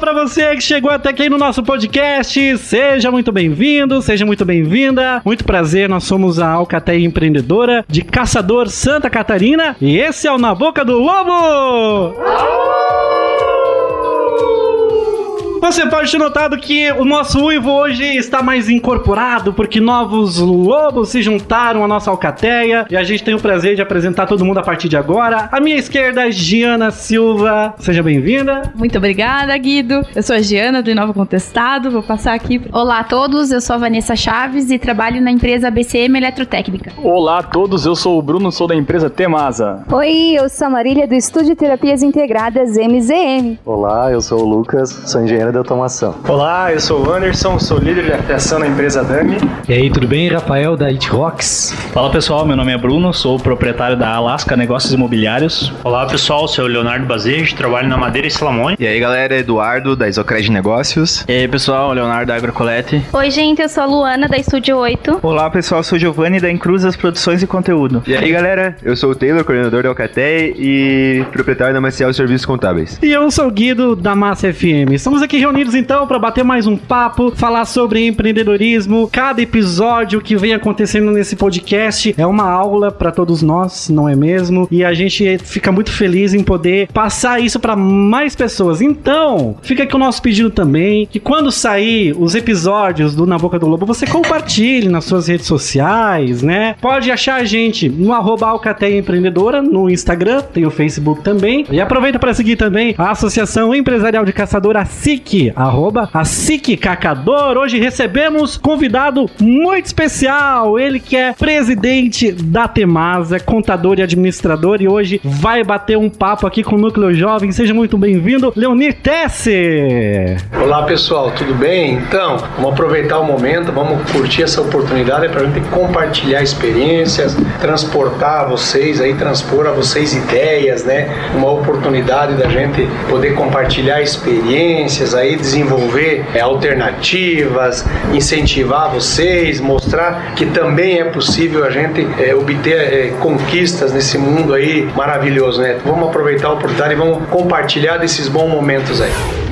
Para você que chegou até aqui no nosso podcast. Seja muito bem-vindo, seja muito bem-vinda. Muito prazer, nós somos a Alcateia Empreendedora de Caçador Santa Catarina e esse é o Na Boca do Lobo. Você pode ter notado que o nosso uivo hoje está mais incorporado, porque novos lobos se juntaram à nossa alcateia e a gente tem o prazer de apresentar todo mundo a partir de agora. À minha esquerda, Giana Silva. Seja bem-vinda. Muito obrigada, Guido. Eu sou a Giana do Inova Contestado. Vou passar aqui. Olá a todos, eu sou a Vanessa Chaves e trabalho na empresa BCM Eletrotécnica. Olá a todos, eu sou o Bruno, sou da empresa Temasa. Oi, eu sou a Marília do Estúdio Terapias Integradas MZM. Olá, eu sou o Lucas, sou engenheiro de automação. Olá, eu sou o Anderson, sou líder de aplicação na empresa Dami. E aí, tudo bem? Rafael da It Rocks. Fala pessoal, meu nome é Bruno, sou o proprietário da Alaska Negócios Imobiliários. Olá pessoal, sou o Leonardo Bazejo, trabalho na Madeira e Salamone. E aí galera, Eduardo da Isocred Negócios. E aí pessoal, Leonardo da Agrocolete. Oi gente, eu sou a Luana da Estúdio 8. Olá pessoal, sou o Giovanni da Incruzas Produções e Conteúdo. E aí galera, eu sou o Taylor, coordenador da Alcateia e proprietário da Maciel Serviços Contábeis. E eu sou o Guido da Massa FM. Estamos aqui reunidos então para bater mais um papo, falar sobre empreendedorismo. Cada episódio que vem acontecendo nesse podcast é uma aula para todos nós, não é mesmo? E a gente fica muito feliz em poder passar isso para mais pessoas. Então, fica aqui o nosso pedido também que quando sair os episódios do Na Boca do Lobo, você compartilhe nas suas redes sociais, né? Pode achar a gente no arroba Empreendedora no Instagram, tem o Facebook também. E aproveita para seguir também a Associação Empresarial de Caçador, a SIC, arroba a Cacador. Hoje recebemos convidado muito especial, ele que é presidente da Temasa, contador e administrador, e hoje vai bater um papo aqui com o Núcleo Jovem. Seja muito bem-vindo, Leonir Tesse. Olá pessoal, tudo bem? Então, vamos aproveitar o momento, vamos curtir essa oportunidade para a gente compartilhar experiências, transportar a vocês aí, transpor a vocês ideias, né? Uma oportunidade da gente poder compartilhar experiências aí, desenvolver é, alternativas, incentivar vocês, mostrar que também é possível a gente é, obter é, conquistas nesse mundo aí maravilhoso, né? Vamos aproveitar a oportunidade e vamos compartilhar desses bons momentos aí.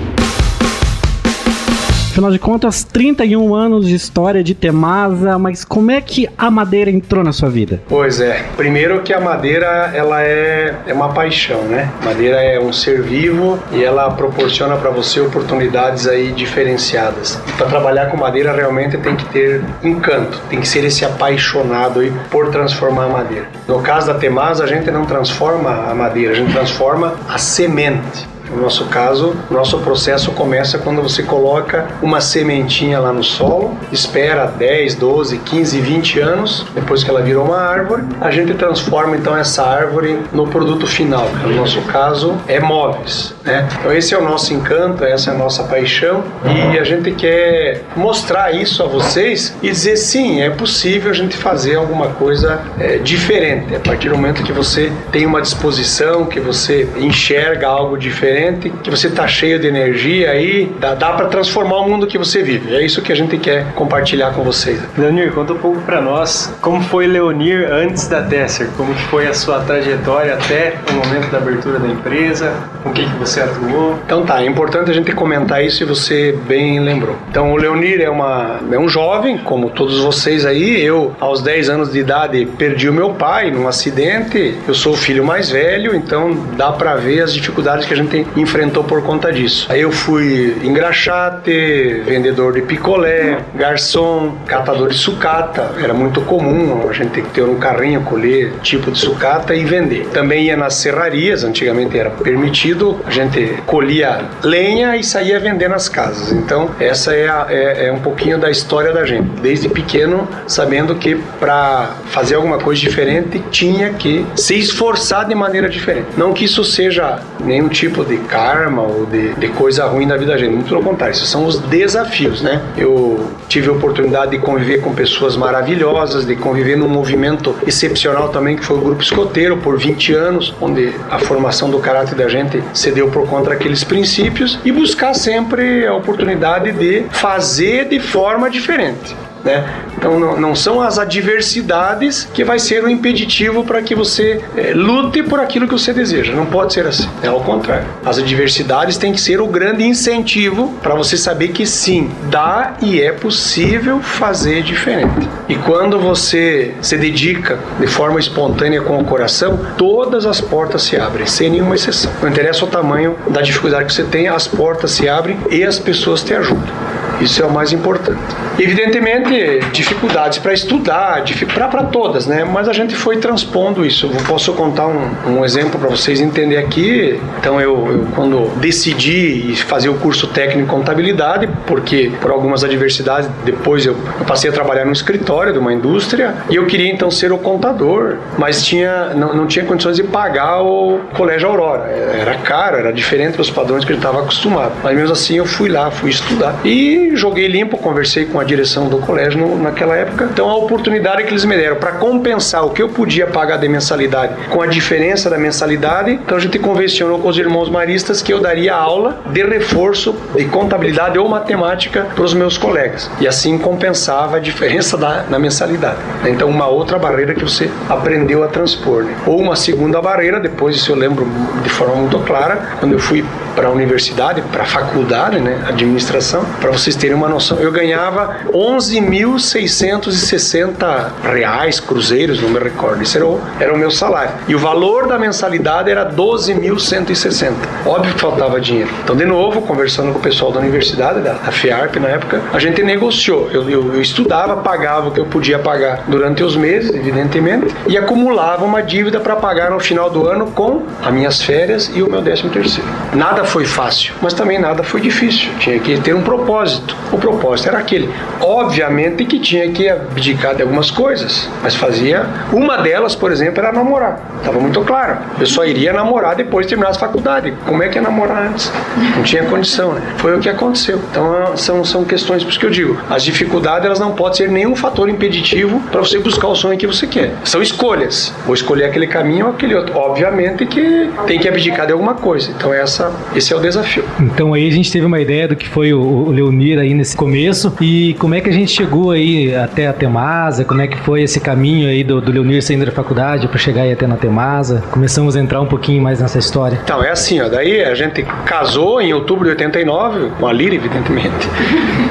Afinal de contas, 31 anos de história de Temasa, mas como é que a madeira entrou na sua vida? Pois é, primeiro que a madeira ela é, é uma paixão, né? Madeira é um ser vivo e ela proporciona para você oportunidades aí diferenciadas. Para trabalhar com madeira realmente tem que ter encanto, tem que ser esse apaixonado aí por transformar a madeira. No caso da Temasa, a gente não transforma a madeira, a gente transforma a semente. No nosso caso, nosso processo começa quando você coloca uma sementinha lá no solo, espera 10, 12, 15, 20 anos, depois que ela virou uma árvore, a gente transforma então essa árvore no produto final, no nosso caso é móveis. Né? Então esse é o nosso encanto, essa é a nossa paixão e a gente quer mostrar isso a vocês e dizer sim, é possível a gente fazer alguma coisa é, diferente. A partir do momento que você tem uma disposição, que você enxerga algo diferente, que você tá cheio de energia aí, dá, dá para transformar o mundo que você vive. É isso que a gente quer compartilhar com vocês. Leonir, conta um pouco para nós como foi Leonir antes da Tesser, como foi a sua trajetória até o momento da abertura da empresa, com quem que você atuou. Então tá, é importante a gente comentar isso e você bem lembrou. Então o Leonir é, uma, é um jovem, como todos vocês aí, eu aos 10 anos de idade perdi o meu pai num acidente, eu sou o filho mais velho, então dá para ver as dificuldades que a gente enfrentou por conta disso. Aí eu fui engraxate, vendedor de picolé, garçom, catador de sucata. Era muito comum a gente ter um carrinho, colher tipo de sucata e vender. Também ia nas serrarias, antigamente era permitido, a gente colhia lenha e saía vender nas casas. Então, essa é, a, é, é um pouquinho da história da gente. Desde pequeno, sabendo que para fazer alguma coisa diferente, tinha que se esforçar de maneira diferente. Não que isso seja nenhum tipo de karma ou de, de coisa ruim na vida da gente. Muito pelo contrário, esses são os desafios, né? Eu tive a oportunidade de conviver com pessoas maravilhosas, de conviver num movimento excepcional também, que foi o Grupo Escoteiro, por 20 anos, onde a formação do caráter da gente se deu por conta daqueles princípios e buscar sempre a oportunidade de fazer de forma diferente. Né? Então não, não, são as adversidades que vai ser o um impeditivo para que você é, lute por aquilo que você deseja. Não pode ser assim. É ao contrário. As adversidades têm que ser o grande incentivo para você saber que sim, dá e é possível fazer diferente. E quando você se dedica de forma espontânea com o coração, todas as portas se abrem, sem nenhuma exceção. Não interessa o tamanho da dificuldade que você tem, as portas se abrem e as pessoas te ajudam. Isso é o mais importante. Evidentemente, dificuldades para estudar, para todas, né? Mas a gente foi transpondo isso. Eu posso contar um, um exemplo para vocês entenderem aqui. Então, eu, eu, quando decidi fazer o curso técnico em contabilidade, porque por algumas adversidades, depois eu, eu passei a trabalhar no escritório de uma indústria e eu queria então ser o contador, mas tinha, não, não tinha condições de pagar o Colégio Aurora. Era caro, era diferente dos padrões que eu estava acostumado. Mas mesmo assim, eu fui lá, fui estudar. E joguei limpo, conversei com a direção do colégio no, naquela época. Então a oportunidade que eles me deram para compensar o que eu podia pagar de mensalidade com a diferença da mensalidade, então a gente convencionou com os irmãos maristas que eu daria aula de reforço de contabilidade ou matemática para os meus colegas. E assim compensava a diferença da, na mensalidade. Então uma outra barreira que você aprendeu a transpor. Né? Ou uma segunda barreira, depois isso eu lembro de forma muito clara, quando eu fui para a universidade, para a faculdade, né, administração, para vocês terem uma noção, eu ganhava 11.660 reais, cruzeiros, não me recordo, isso era o, era o meu salário. E o valor da mensalidade era 12.160. Óbvio que faltava dinheiro. Então, de novo, conversando com o pessoal da universidade, da, da FIARP na época, a gente negociou. Eu, eu, eu estudava, pagava o que eu podia pagar durante os meses, evidentemente, e acumulava uma dívida para pagar no final do ano com as minhas férias e o meu décimo terceiro. Nada foi fácil, mas também nada foi difícil. Tinha que ter um propósito. O propósito era aquele. Obviamente que tinha que abdicar de algumas coisas, mas fazia. Uma delas, por exemplo, era namorar. Estava muito claro. Eu só iria namorar depois de terminar a faculdade. Como é que é namorar antes? Não tinha condição, né? Foi o que aconteceu. Então são, são questões, por isso que eu digo, as dificuldades elas não podem ser nenhum fator impeditivo para você buscar o sonho que você quer. São escolhas. Vou escolher aquele caminho ou aquele outro. Obviamente que tem que abdicar de alguma coisa. Então essa, esse é o desafio. Então aí a gente teve uma ideia do que foi o, Leonir aí nesse começo e como é que a gente chegou aí até a Temasa, como é que foi esse caminho aí do, do Leonir saindo da faculdade para chegar aí até na Temasa. Começamos a entrar um pouquinho mais nessa história. Então, é assim, ó, daí a gente casou em outubro de 89, com a Lira, evidentemente.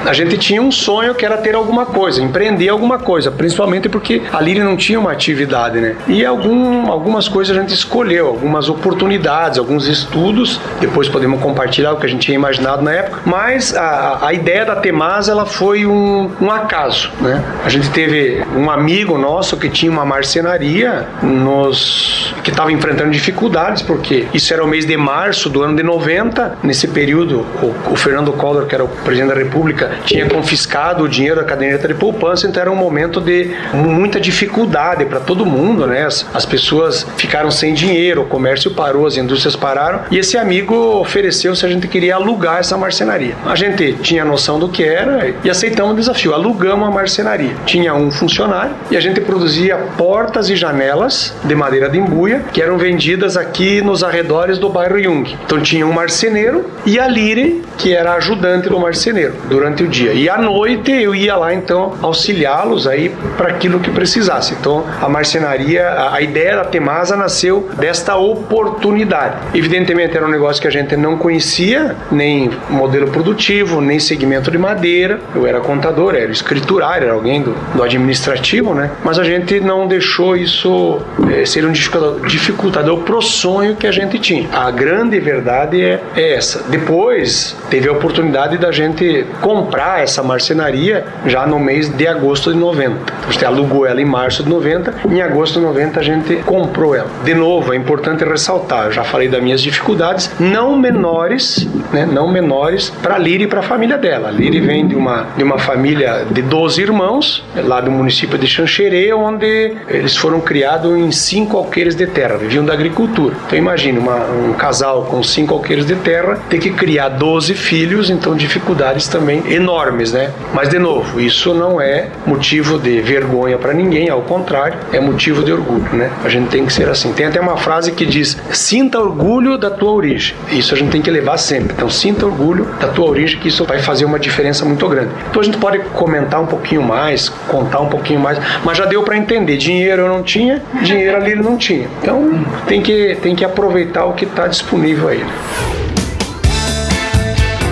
A gente tinha um sonho que era ter alguma coisa, empreender alguma coisa, principalmente porque a Lira não tinha uma atividade, né? E algum, algumas coisas a gente escolheu, algumas oportunidades, alguns estudos, depois podemos compartilhar o que a gente tinha imaginado na época, mas a, a ideia da Temasa ela foi um, um acaso, né? A gente teve um amigo nosso que tinha uma marcenaria nos que estava enfrentando dificuldades porque isso era o mês de março do ano de 90. Nesse período, o, o Fernando Collor, que era o presidente da República, tinha confiscado o dinheiro da caderneta de poupança, então era um momento de muita dificuldade para todo mundo, né? As, as pessoas ficaram sem dinheiro, o comércio parou, as indústrias pararam e esse amigo ofereceu se a gente queria alugar essa marcenaria. A gente tinha noção do que era e aceitamos o desafio. Alugamos a marcenaria. Tinha um funcionário e a gente produzia portas e janelas de madeira de embuia que eram vendidas aqui nos arredores do bairro Jung. Então tinha um marceneiro e a Lire, que era ajudante do marceneiro durante o dia. E à noite eu ia lá então auxiliá-los aí para aquilo que precisasse. Então a marcenaria, a, ideia da Temasa nasceu desta oportunidade. Evidentemente era um negócio que a gente não conhecia, nem modelo produtivo, nem segmento de madeira. Eu era contador, era escriturário, era alguém do, do administrativo, né? Mas a gente não deixou isso é, ser um dificultador pro sonho que a gente tinha. A grande verdade é, é essa. Depois teve a oportunidade da gente comprar essa marcenaria já no mês de agosto de 90. Então, a gente alugou ela em março de 90, em agosto de 90 a gente comprou ela. De novo, é importante ressaltar, eu já falei das minhas dificuldades, não menores, né, não menores para Liri e para a família dela. A Liri vem de uma, de uma família de 12 irmãos, lá do município de Xanxerê, onde eles foram criados em cinco alqueires de terra, viviam da agricultura. Então imagine uma, um casal com cinco alqueires de terra ter que criar 12 filhos, então dificuldades também enormes, né? Mas de novo, isso não é motivo de vergonha para ninguém, ao contrário, é motivo de orgulho, né? A gente tem que ser assim. Tem até uma frase que diz: "Sinta orgulho da tua origem". Isso a gente tem que levar sempre. Então sinta orgulho da tua origem, que isso vai fazer uma diferença muito grande. Então a gente pode comentar um pouquinho mais, contar um pouquinho mais, mas já deu para entender. Dinheiro eu não tinha, dinheiro ali ele não tinha. Então tem que tem que aproveitar o que está disponível aí.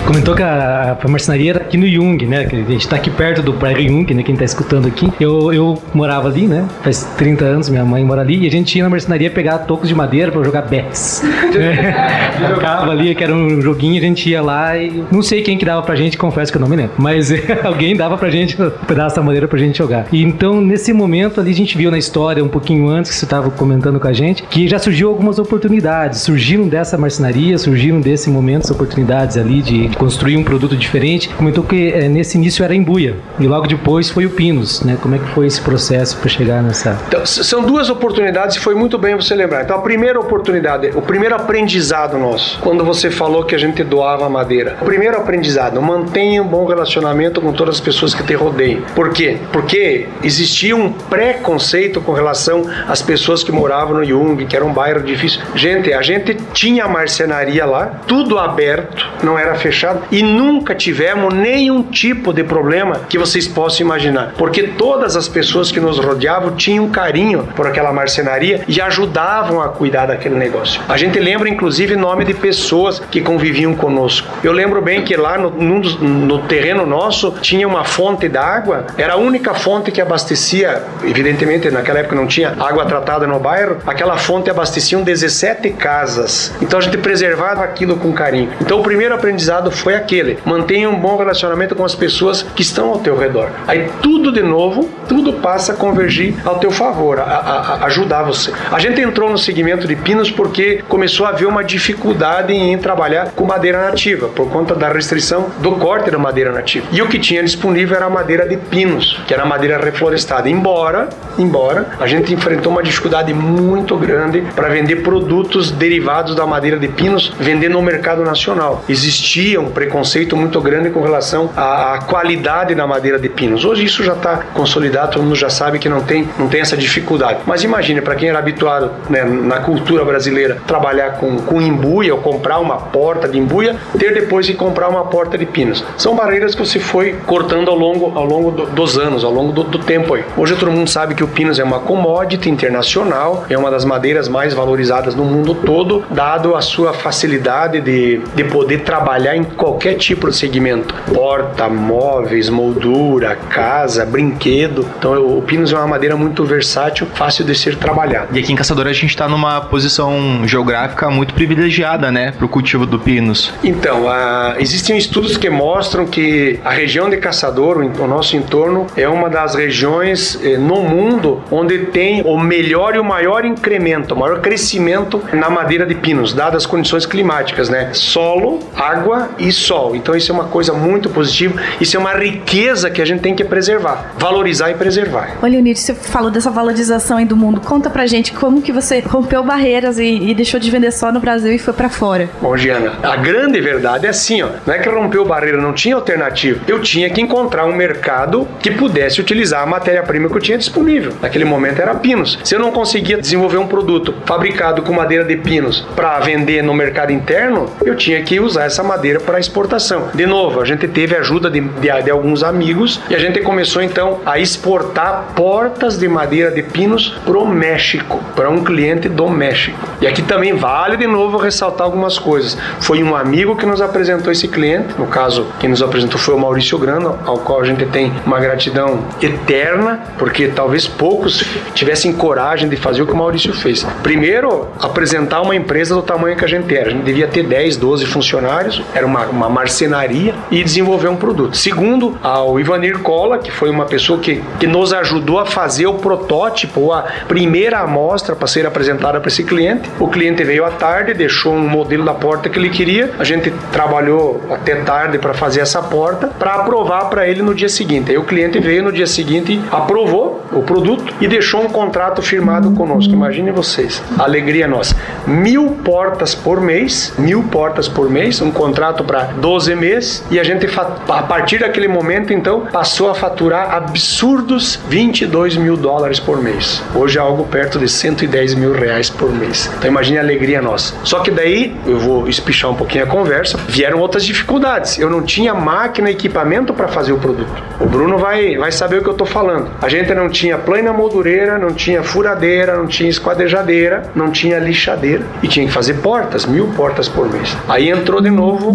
Comentou que a, a marcenaria era aqui no Jung, né? Que a gente tá aqui perto do Praia Jung, né? Quem tá escutando aqui. Eu, eu morava ali, né? Faz 30 anos, minha mãe mora ali. E a gente ia na marcenaria pegar tocos de madeira pra jogar Bex. é, jogava ali, que era um joguinho, a gente ia lá e... Não sei quem que dava pra gente, confesso que eu não me lembro. Mas alguém dava pra gente um pedaço da madeira pra gente jogar. E então, nesse momento ali, a gente viu na história, um pouquinho antes que você tava comentando com a gente, que já surgiu algumas oportunidades. Surgiram dessa marcenaria, surgiram desse momento as oportunidades ali de construir um produto diferente. Comentou que é, nesse início era em Buia e logo depois foi o Pinos, né? Como é que foi esse processo para chegar nessa? Então, são duas oportunidades e foi muito bem você lembrar. Então a primeira oportunidade, o primeiro aprendizado nosso, quando você falou que a gente doava madeira. O primeiro aprendizado, mantenha um bom relacionamento com todas as pessoas que te rodeiam. Por quê? Porque existia um preconceito com relação às pessoas que moravam no Jung, que era um bairro difícil. Gente, a gente tinha marcenaria lá, tudo aberto, não era fechado e nunca tivemos nenhum tipo de problema que vocês possam imaginar, porque todas as pessoas que nos rodeavam tinham carinho por aquela marcenaria e ajudavam a cuidar daquele negócio. A gente lembra inclusive nome de pessoas que conviviam conosco. Eu lembro bem que lá no, no, no terreno nosso tinha uma fonte d'água, era a única fonte que abastecia, evidentemente naquela época não tinha água tratada no bairro, aquela fonte abastecia 17 casas. Então a gente preservava aquilo com carinho. Então o primeiro aprendizado foi aquele. Mantenha um bom relacionamento com as pessoas que estão ao teu redor. Aí tudo de novo, tudo passa a convergir ao teu favor, a, a, a ajudar você. A gente entrou no segmento de pinos porque começou a haver uma dificuldade em trabalhar com madeira nativa, por conta da restrição do corte da madeira nativa. E o que tinha disponível era a madeira de pinos, que era madeira reflorestada. Embora, embora a gente enfrentou uma dificuldade muito grande para vender produtos derivados da madeira de pinos, vender no mercado nacional. Existia um preconceito muito grande com relação à, à qualidade da madeira de pinos. Hoje isso já está consolidado, todo mundo já sabe que não tem, não tem essa dificuldade. Mas imagine, para quem era habituado né, na cultura brasileira trabalhar com, com embuia ou comprar uma porta de embuia, ter depois de comprar uma porta de pinos. São barreiras que você foi cortando ao longo, ao longo do, dos anos, ao longo do, do tempo aí. Hoje todo mundo sabe que o pinos é uma commodity internacional, é uma das madeiras mais valorizadas no mundo todo, dado a sua facilidade de, de poder trabalhar em qualquer tipo de segmento: porta, móveis, moldura, casa, brinquedo. Então o pinus é uma madeira muito versátil, fácil de ser trabalhado. E aqui em Caçador a gente está numa posição geográfica muito privilegiada, né, para o cultivo do pinus. Então, a, existem estudos que mostram que a região de Caçador, o nosso entorno, é uma das regiões eh, no mundo onde tem o melhor e o maior incremento, o maior crescimento na madeira de pinos, dadas as condições climáticas, né? Solo, água e sol. Então isso é uma coisa muito positiva, isso é uma riqueza que a gente tem que preservar, valorizar e preservar. Olha, Leonir, você falou dessa valorização aí do mundo. Conta pra gente como que você rompeu barreiras e, e deixou de vender só no Brasil e foi para fora. Bom, Giana, a grande verdade é assim, ó. Não é que rompeu barreira, não tinha alternativa. Eu tinha que encontrar um mercado que pudesse utilizar a matéria-prima que eu tinha disponível. Naquele momento era pinos. Se eu não conseguia desenvolver um produto fabricado com madeira de pinos para vender no mercado interno, eu tinha que usar essa madeira para exportação. De novo, a gente teve ajuda de, de, de alguns amigos e a gente começou então a exportar portas de madeira de pinos para o México, para um cliente do México. E aqui também vale de novo ressaltar algumas coisas. Foi um amigo que nos apresentou esse cliente, no caso, quem nos apresentou foi o Maurício Grando, ao qual a gente tem uma gratidão eterna, porque talvez poucos tivessem coragem de fazer o que o Maurício fez. Primeiro, apresentar uma empresa do tamanho que a gente era. A gente devia ter 10, 12 funcionários, era uma uma, uma marcenaria e desenvolver um produto. Segundo, ao Ivanir Cola, que foi uma pessoa que, que nos ajudou a fazer o protótipo, a primeira amostra para ser apresentada para esse cliente. O cliente veio à tarde, deixou um modelo da porta que ele queria. A gente trabalhou até tarde para fazer essa porta para aprovar para ele no dia seguinte. Aí o cliente veio no dia seguinte, aprovou o produto e deixou um contrato firmado conosco. Imagine vocês, alegria nossa. Mil portas por mês, mil portas por mês, um contrato para 12 meses e a gente a partir daquele momento então passou a faturar absurdos 22 mil dólares por mês. Hoje é algo perto de 110 mil reais por mês. Então imagine a alegria nossa. Só que daí eu vou espichar um pouquinho a conversa. Vieram outras dificuldades. Eu não tinha máquina, equipamento para fazer o produto. O Bruno vai, vai saber o que eu estou falando. A gente não tinha plana moldureira, não tinha furadeira, não tinha esquadrejadeira, não tinha lixadeira e tinha que fazer portas, mil portas por mês. Aí entrou de novo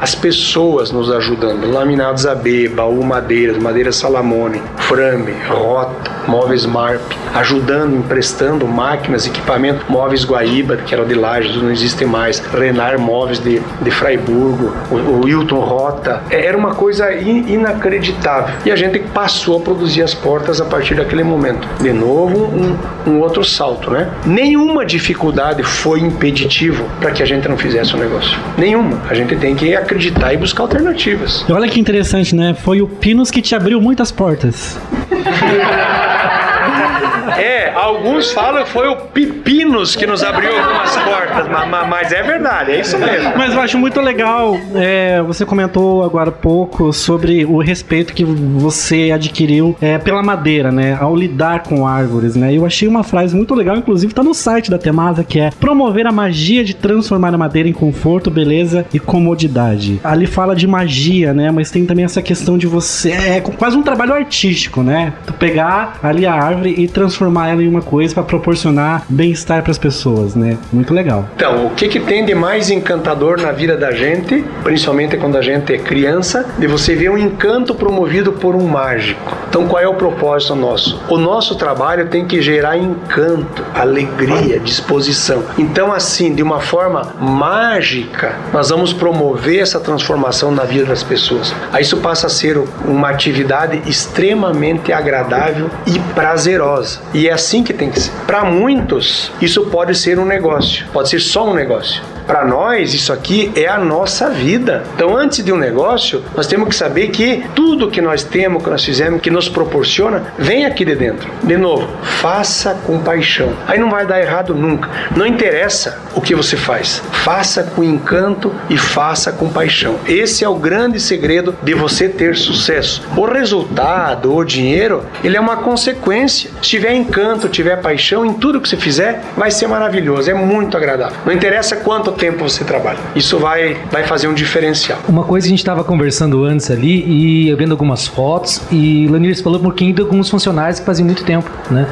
as pessoas nos ajudando. Laminados AB, baú madeiras, madeira salamone, frame, rota, móveis MARP, ajudando, emprestando máquinas, equipamento, móveis Guaíba, que era de Lages, não existe mais, Renar Móveis de, de Fraiburgo, o, o Wilton Rota. É, era uma coisa in, inacreditável. E a gente passou a produzir as portas a partir daquele momento. De novo, um, um outro salto, né? Nenhuma dificuldade foi impeditivo para que a gente não fizesse o negócio. Nenhuma. A gente tem que acreditar e buscar alternativas. Olha que interessante, né? Foi o Pinos que te abriu muitas portas. É, alguns falam que foi o Pipinos que nos abriu algumas portas, mas, mas é verdade, é isso mesmo. Mas eu acho muito legal, é, você comentou agora há pouco sobre o respeito que você adquiriu é, pela madeira, né, ao lidar com árvores, né, eu achei uma frase muito legal, inclusive tá no site da Temasa, que é promover a magia de transformar a madeira em conforto, beleza e comodidade. Ali fala de magia, né, mas tem também essa questão de você, é quase um trabalho artístico, né, tu pegar ali a árvore e transformar ela em uma coisa para proporcionar bem-estar para as pessoas, né? Muito legal. Então, o que que tem de mais encantador na vida da gente, principalmente quando a gente é criança, de você ver um encanto promovido por um mágico. Então, qual é o propósito nosso? O nosso trabalho tem que gerar encanto, alegria, disposição. Então, assim, de uma forma mágica, nós vamos promover essa transformação na vida das pessoas. Aí isso passa a ser uma atividade extremamente agradável e prazerosa. E é assim que tem que ser. Para muitos, isso pode ser um negócio, pode ser só um negócio. Para nós, isso aqui é a nossa vida. Então, antes de um negócio, nós temos que saber que tudo que nós temos, que nós fizemos, que nos proporciona, vem aqui de dentro. De novo, faça com paixão. Aí não vai dar errado nunca. Não interessa o que você faz. Faça com encanto e faça com paixão. Esse é o grande segredo de você ter sucesso. O resultado, o dinheiro, ele é uma consequência. Se tiver encanto, tiver paixão em tudo que você fizer, vai ser maravilhoso, é muito agradável. Não interessa quanto tempo você trabalha. Isso vai, vai fazer um diferencial. Uma coisa que a gente estava conversando antes ali e eu vendo algumas fotos e Lanir falou um pouquinho de alguns funcionários que faziam muito tempo, né?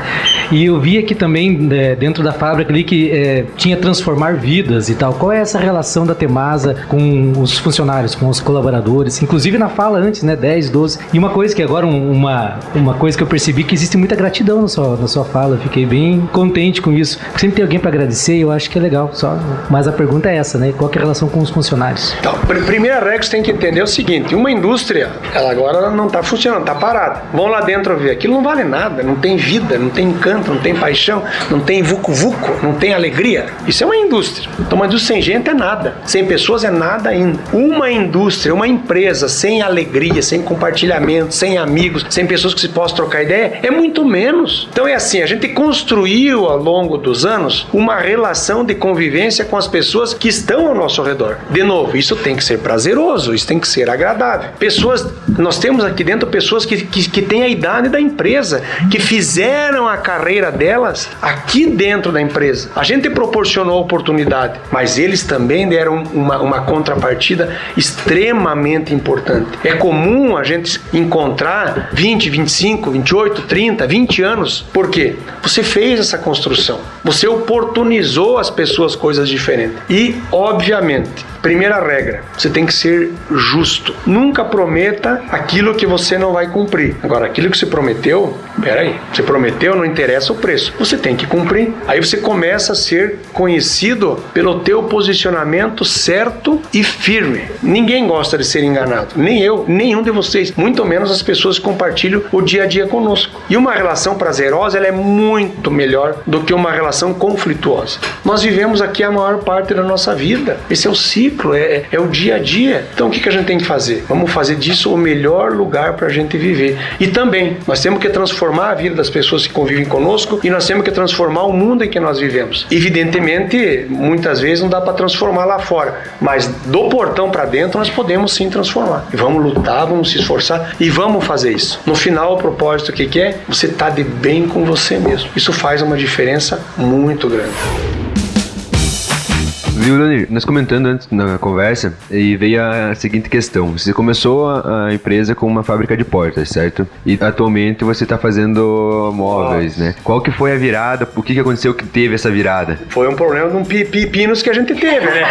E eu vi aqui também é, dentro da fábrica ali que é, tinha transformar vidas e tal. Qual é essa relação da Temasa com os funcionários, com os colaboradores? Inclusive na fala antes, né? 10, 12. E uma coisa que agora, uma, uma coisa que eu percebi que existe muita gratidão na sua, na sua fala. Fiquei bem contente com isso. Sempre tem alguém para agradecer eu acho que é legal. Só. Mas a pergunta é essa, né? Qual é a relação com os funcionários? Então, primeira regra que você tem que entender é o seguinte: uma indústria, ela agora não está funcionando, está parada. Vão lá dentro ver. Aquilo não vale nada, não tem vida, não tem encanto, não tem paixão, não tem vucu-vucu, não tem alegria. Isso é uma indústria. Então, uma indústria sem gente é nada. Sem pessoas é nada ainda. Uma indústria, uma empresa sem alegria, sem compartilhamento, sem amigos, sem pessoas que se possam trocar ideia, é muito menos. Então é assim, a gente construiu ao longo dos anos uma relação de convivência com as pessoas que estão ao nosso redor. De novo, isso tem que ser prazeroso, isso tem que ser agradável. Pessoas, nós temos aqui dentro pessoas que, que, que têm a idade da empresa, que fizeram a carreira delas aqui dentro da empresa. A gente proporcionou oportunidade, mas eles também deram uma, uma contrapartida extremamente importante. É comum a gente encontrar 20, 25, 28, 30, 20 anos. Por quê? Você fez essa construção. Você oportunizou às pessoas coisas diferentes. E, obviamente, primeira regra, você tem que ser justo. Nunca prometa aquilo que você não vai cumprir. Agora, aquilo que você prometeu, peraí, você prometeu, não interessa o preço. Você tem que cumprir. Aí você começa a ser conhecido pelo teu posicionamento certo e firme. Ninguém gosta de ser enganado, nem eu, nenhum de vocês, muito menos as pessoas que compartilham o dia a dia conosco. E uma relação prazerosa, ela é muito melhor do que uma relação conflituosa. Nós vivemos aqui a maior parte da nossa vida. Esse é o ciclo, é, é o dia a dia. Então o que, que a gente tem que fazer? Vamos fazer disso o melhor lugar para a gente viver. E também, nós temos que transformar a vida das pessoas que convivem conosco e nós temos que transformar o mundo em que nós vivemos. Evidentemente, muitas vezes não dá para transformar lá fora, mas do portão para dentro nós podemos sim transformar. E vamos lutar, vamos se esforçar e vamos fazer isso. No final, o propósito que, que é? Você tá de bem com você mesmo. Isso faz uma diferença muito grande. Viu, Leonir? Nós comentando antes na conversa e veio a seguinte questão. Você começou a, empresa com uma fábrica de portas, certo? E atualmente você está fazendo móveis, Nossa. né? Qual que foi a virada? O que, que aconteceu que teve essa virada? Foi um problema de um pipinos que a gente teve, né?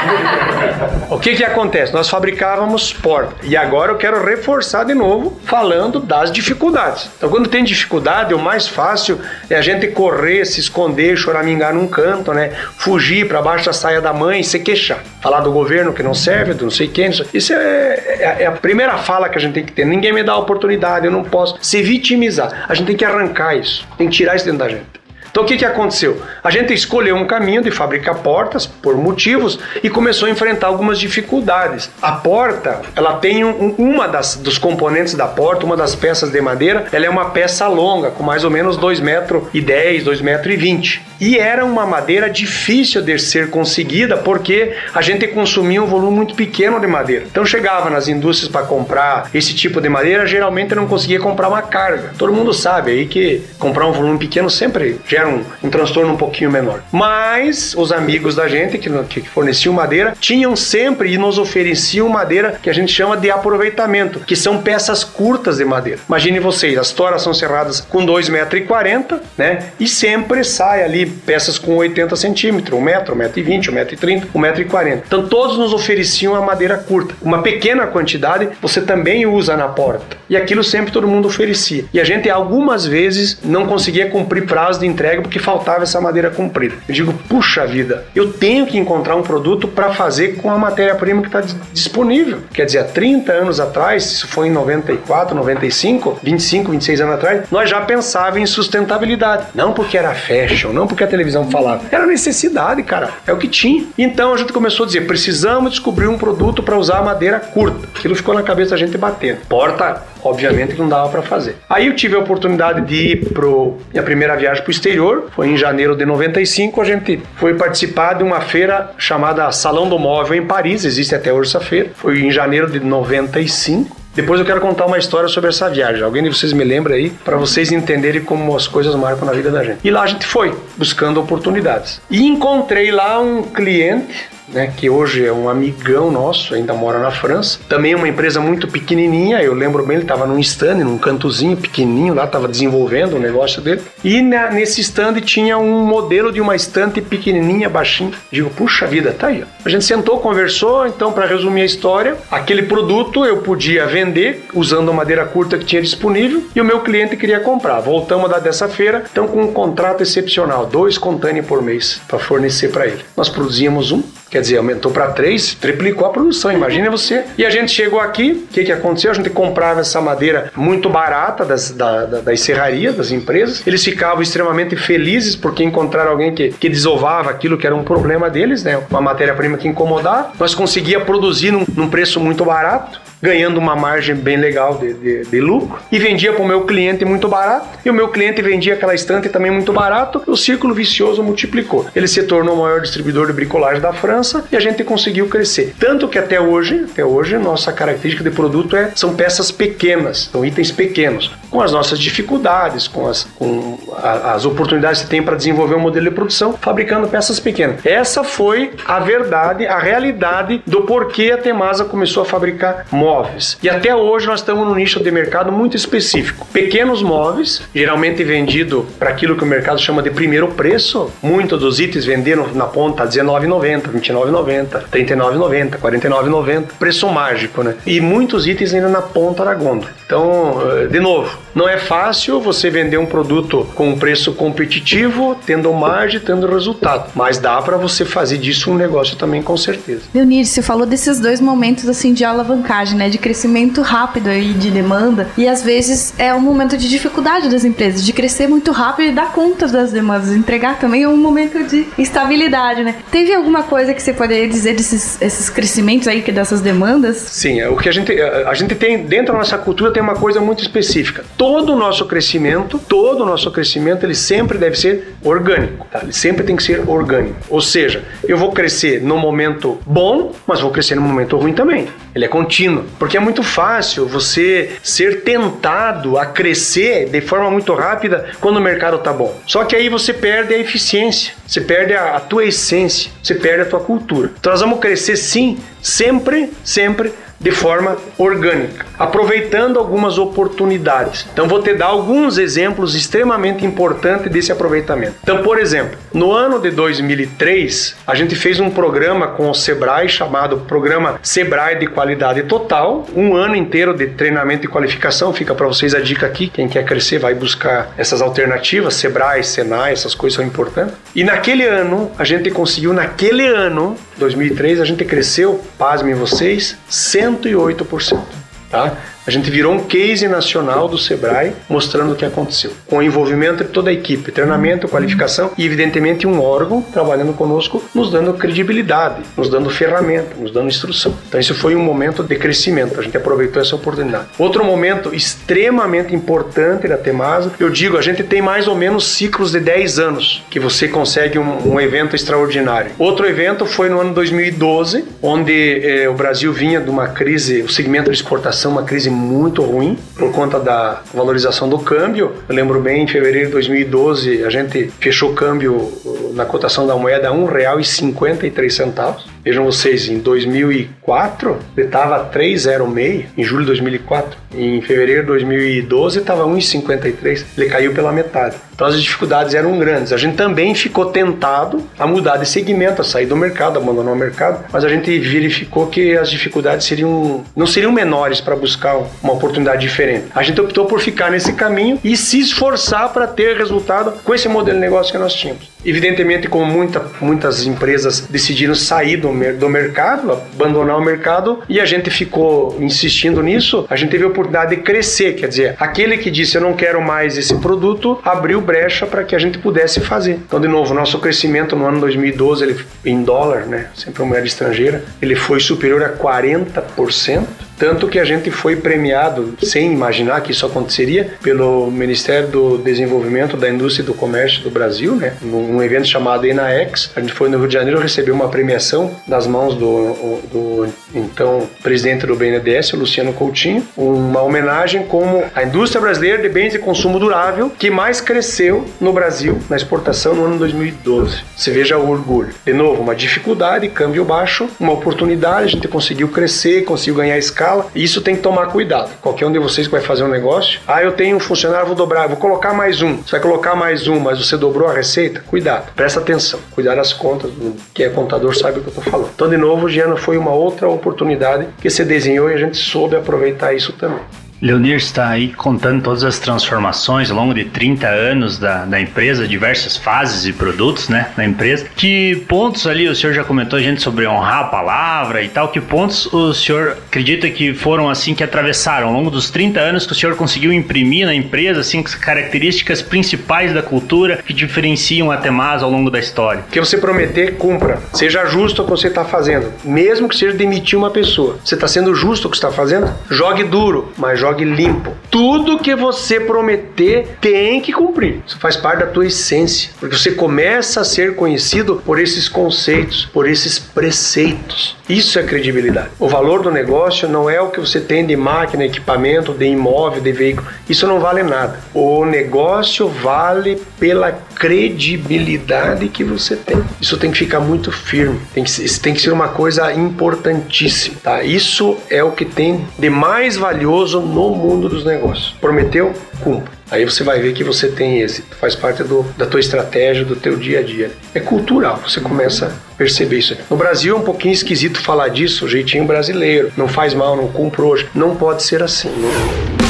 o que que acontece? Nós fabricávamos portas. E agora eu quero reforçar de novo falando das dificuldades. Então, quando tem dificuldade, o mais fácil é a gente correr, se esconder, choramingar num canto, né? Fugir para baixo da saia da mãe, se queixar. Falar do governo que não serve, do não sei quem. Isso é, é, é, a primeira fala que a gente tem que ter. Ninguém me dá a oportunidade, eu não posso se vitimizar. A gente tem que arrancar isso, tem que tirar isso dentro da gente. Então o que, que aconteceu? A gente escolheu um caminho de fabricar portas por motivos e começou a enfrentar algumas dificuldades. A porta, ela tem um, uma das, dos componentes da porta, uma das peças de madeira, ela é uma peça longa, com mais ou menos 2,10 metros e 10, 2 metros e 20. E era uma madeira difícil de ser conseguida porque a gente consumia um volume muito pequeno de madeira. Então chegava nas indústrias para comprar esse tipo de madeira, geralmente não conseguia comprar uma carga. Todo mundo sabe aí que comprar um volume pequeno sempre gera um, um transtorno um pouquinho menor. Mas os amigos da gente que, que forneciam madeira tinham sempre e nos ofereciam madeira que a gente chama de aproveitamento, que são peças curtas de madeira. Imagine vocês, as toras são serradas com 2,40 metros, né? E sempre sai ali peças com 80 centímetros, 1 metro, 1 metro e 20, 1 metro e 30, 1 metro e 40. Então todos nos ofereciam a madeira curta. Uma pequena quantidade você também usa na porta. E aquilo sempre todo mundo oferecia. E a gente algumas vezes não conseguia cumprir prazo de entrega porque faltava essa madeira comprida. Eu digo, puxa vida, eu tenho que encontrar um produto para fazer com a matéria-prima que está disponível. Quer dizer, há 30 anos atrás, isso foi em 94, 95, 25, 26 anos atrás, nós já pensávamos em sustentabilidade. Não porque era fashion, não porque que a televisão falava. Era necessidade, cara. É o que tinha. Então a gente começou a dizer: precisamos descobrir um produto para usar madeira curta. Aquilo ficou na cabeça da gente batendo. Porta, obviamente, não dava para fazer. Aí eu tive a oportunidade de ir pro minha primeira viagem para o exterior. Foi em janeiro de 95. A gente foi participar de uma feira chamada Salão do Móvel em Paris. Existe até hoje essa feira. Foi em janeiro de 95. Depois eu quero contar uma história sobre essa viagem. Alguém de vocês me lembra aí para vocês entenderem como as coisas marcam na vida da gente. E lá a gente foi buscando oportunidades. E encontrei lá um cliente né, que hoje é um amigão nosso, ainda mora na França. Também é uma empresa muito pequenininha, eu lembro bem, ele estava num stand, num cantozinho pequenininho lá, estava desenvolvendo o negócio dele. E na, nesse stand tinha um modelo de uma estante pequenininha, baixinha. Digo, puxa vida, tá aí. Ó. A gente sentou, conversou, então para resumir a história, aquele produto eu podia vender usando a madeira curta que tinha disponível e o meu cliente queria comprar. Voltamos a dar dessa feira, então com um contrato excepcional, dois containers por mês para fornecer para ele. Nós produzíamos um, Quer dizer, aumentou para três, triplicou a produção. Imagina você. E a gente chegou aqui, o que, que aconteceu? A gente comprava essa madeira muito barata das, da, da, das serrarias, das empresas. Eles ficavam extremamente felizes porque encontraram alguém que, que desovava aquilo que era um problema deles, né? Uma matéria-prima que incomodava. Nós conseguia produzir num, num preço muito barato ganhando uma margem bem legal de, de, de lucro. E vendia para o meu cliente muito barato. E o meu cliente vendia aquela estante também muito barato. O círculo vicioso multiplicou. Ele se tornou o maior distribuidor de bricolagem da França e a gente conseguiu crescer. Tanto que até hoje até hoje nossa característica de produto é são peças pequenas são itens pequenos. Com as nossas dificuldades com as, com a, as oportunidades que tem para desenvolver um modelo de produção fabricando peças pequenas. Essa foi a verdade a realidade do porquê a Temasa começou a fabricar móveis. E até hoje nós estamos num nicho de mercado muito específico. Pequenos móveis, geralmente vendido para aquilo que o mercado chama de primeiro preço. Muitos dos itens venderam na ponta R$19,90, R$29,90, R$39,90, R$49,90. Preço mágico, né? E muitos itens ainda na ponta da gôndola. Então, eh, de novo, não é fácil você vender um produto com um preço competitivo, tendo margem, tendo resultado. Mas dá para você fazer disso um negócio também, com certeza. Leonir, você falou desses dois momentos assim de alavancagem, né? De crescimento rápido aí de demanda. E às vezes é um momento de dificuldade das empresas, de crescer muito rápido e dar conta das demandas. Entregar também é um momento de estabilidade, né? Teve alguma coisa que você poderia dizer desses esses crescimentos aí, dessas demandas? Sim, é o que a gente, a gente tem dentro da nossa cultura tem uma coisa muito específica. Todo o nosso crescimento, todo o nosso crescimento, ele sempre deve ser orgânico. Tá? Ele sempre tem que ser orgânico. Ou seja, eu vou crescer no momento bom, mas vou crescer no momento ruim também. Ele é contínuo. Porque é muito fácil você ser tentado a crescer de forma muito rápida quando o mercado tá bom. Só que aí você perde a eficiência, você perde a, a tua essência, você perde a tua cultura. Então nós vamos crescer sim, sempre, sempre de forma orgânica, aproveitando algumas oportunidades. Então vou te dar alguns exemplos extremamente importantes desse aproveitamento. Então, por exemplo, no ano de 2003, a gente fez um programa com o Sebrae chamado Programa Sebrae de Qualidade Total, um ano inteiro de treinamento e qualificação. Fica para vocês a dica aqui, quem quer crescer vai buscar essas alternativas, Sebrae, Senai, essas coisas são importantes. E naquele ano, a gente conseguiu naquele ano, 2003, a gente cresceu, pasmem vocês, 108%. 系。A gente virou um case nacional do Sebrae mostrando o que aconteceu. Com o envolvimento de toda a equipe, treinamento, qualificação e, evidentemente, um órgão trabalhando conosco, nos dando credibilidade, nos dando ferramenta, nos dando instrução. Então, isso foi um momento de crescimento. A gente aproveitou essa oportunidade. Outro momento extremamente importante da Temasa, eu digo, a gente tem mais ou menos ciclos de 10 anos que você consegue um, um evento extraordinário. Outro evento foi no ano 2012, onde eh, o Brasil vinha de uma crise, o segmento de exportação, uma crise muito ruim por conta da valorização do câmbio. Eu lembro bem, em fevereiro de 2012, a gente fechou o câmbio na cotação da moeda R$ 1,53. Vejam vocês, em 2004 ele estava 3,06, em julho de 2004. Em fevereiro de 2012 estava 1,53. Ele caiu pela metade. Então as dificuldades eram grandes. A gente também ficou tentado a mudar de segmento, a sair do mercado, abandonar o mercado, mas a gente verificou que as dificuldades seriam não seriam menores para buscar uma oportunidade diferente. A gente optou por ficar nesse caminho e se esforçar para ter resultado com esse modelo de negócio que nós tínhamos. Evidentemente, como muita, muitas empresas decidiram sair do, do mercado, abandonar o mercado, e a gente ficou insistindo nisso, a gente teve a oportunidade de crescer. Quer dizer, aquele que disse eu não quero mais esse produto, abriu brecha para que a gente pudesse fazer. Então, de novo, nosso crescimento no ano 2012, ele, em dólar, né, sempre uma moeda estrangeira, ele foi superior a 40%. Tanto que a gente foi premiado, sem imaginar que isso aconteceria, pelo Ministério do Desenvolvimento da Indústria e do Comércio do Brasil, né? num evento chamado ENAEX. A gente foi no Rio de Janeiro receber uma premiação das mãos do, do então presidente do BNDES, Luciano Coutinho, uma homenagem como a indústria brasileira de bens de consumo durável que mais cresceu no Brasil na exportação no ano 2012. Você veja o orgulho. De novo, uma dificuldade, câmbio baixo, uma oportunidade, a gente conseguiu crescer, conseguiu ganhar escala escala, isso tem que tomar cuidado. Qualquer um de vocês que vai fazer um negócio, ah, eu tenho um funcionário, vou dobrar, vou colocar mais um. Você vai colocar mais um, mas você dobrou a receita? Cuidado, presta atenção, cuidar das contas, quem é contador sabe o que eu estou falando. Então, de novo, Giana, foi uma outra oportunidade que você desenhou e a gente soube aproveitar isso também. Leonir está aí contando todas as transformações ao longo de 30 anos da, da empresa, diversas fases e produtos né, da empresa. Que pontos ali o senhor já comentou gente sobre honrar a palavra e tal? Que pontos o senhor acredita que foram assim que atravessaram ao longo dos 30 anos que o senhor conseguiu imprimir na empresa, assim, características principais da cultura que diferenciam a Temasa ao longo da história? Que você prometer, cumpra. Seja justo o que você está fazendo. Mesmo que seja demitir uma pessoa. Você está sendo justo o que está fazendo? Jogue duro, mas jogue jogue limpo. Tudo que você prometer tem que cumprir. Isso faz parte da tua essência, porque você começa a ser conhecido por esses conceitos, por esses preceitos. Isso é credibilidade. O valor do negócio não é o que você tem de máquina, equipamento, de imóvel, de veículo. Isso não vale nada. O negócio vale pela credibilidade que você tem. Isso tem que ficar muito firme. Tem que, isso tem que ser uma coisa importantíssima. Tá? Isso é o que tem de mais valioso no mundo dos negócios. Prometeu? Cumpra. Aí você vai ver que você tem êxito, faz parte do, da tua estratégia, do teu dia a dia. É cultural, você começa a perceber isso. No Brasil é um pouquinho esquisito falar disso, o jeitinho brasileiro, não faz mal, não cumpro hoje. Não pode ser assim. Né?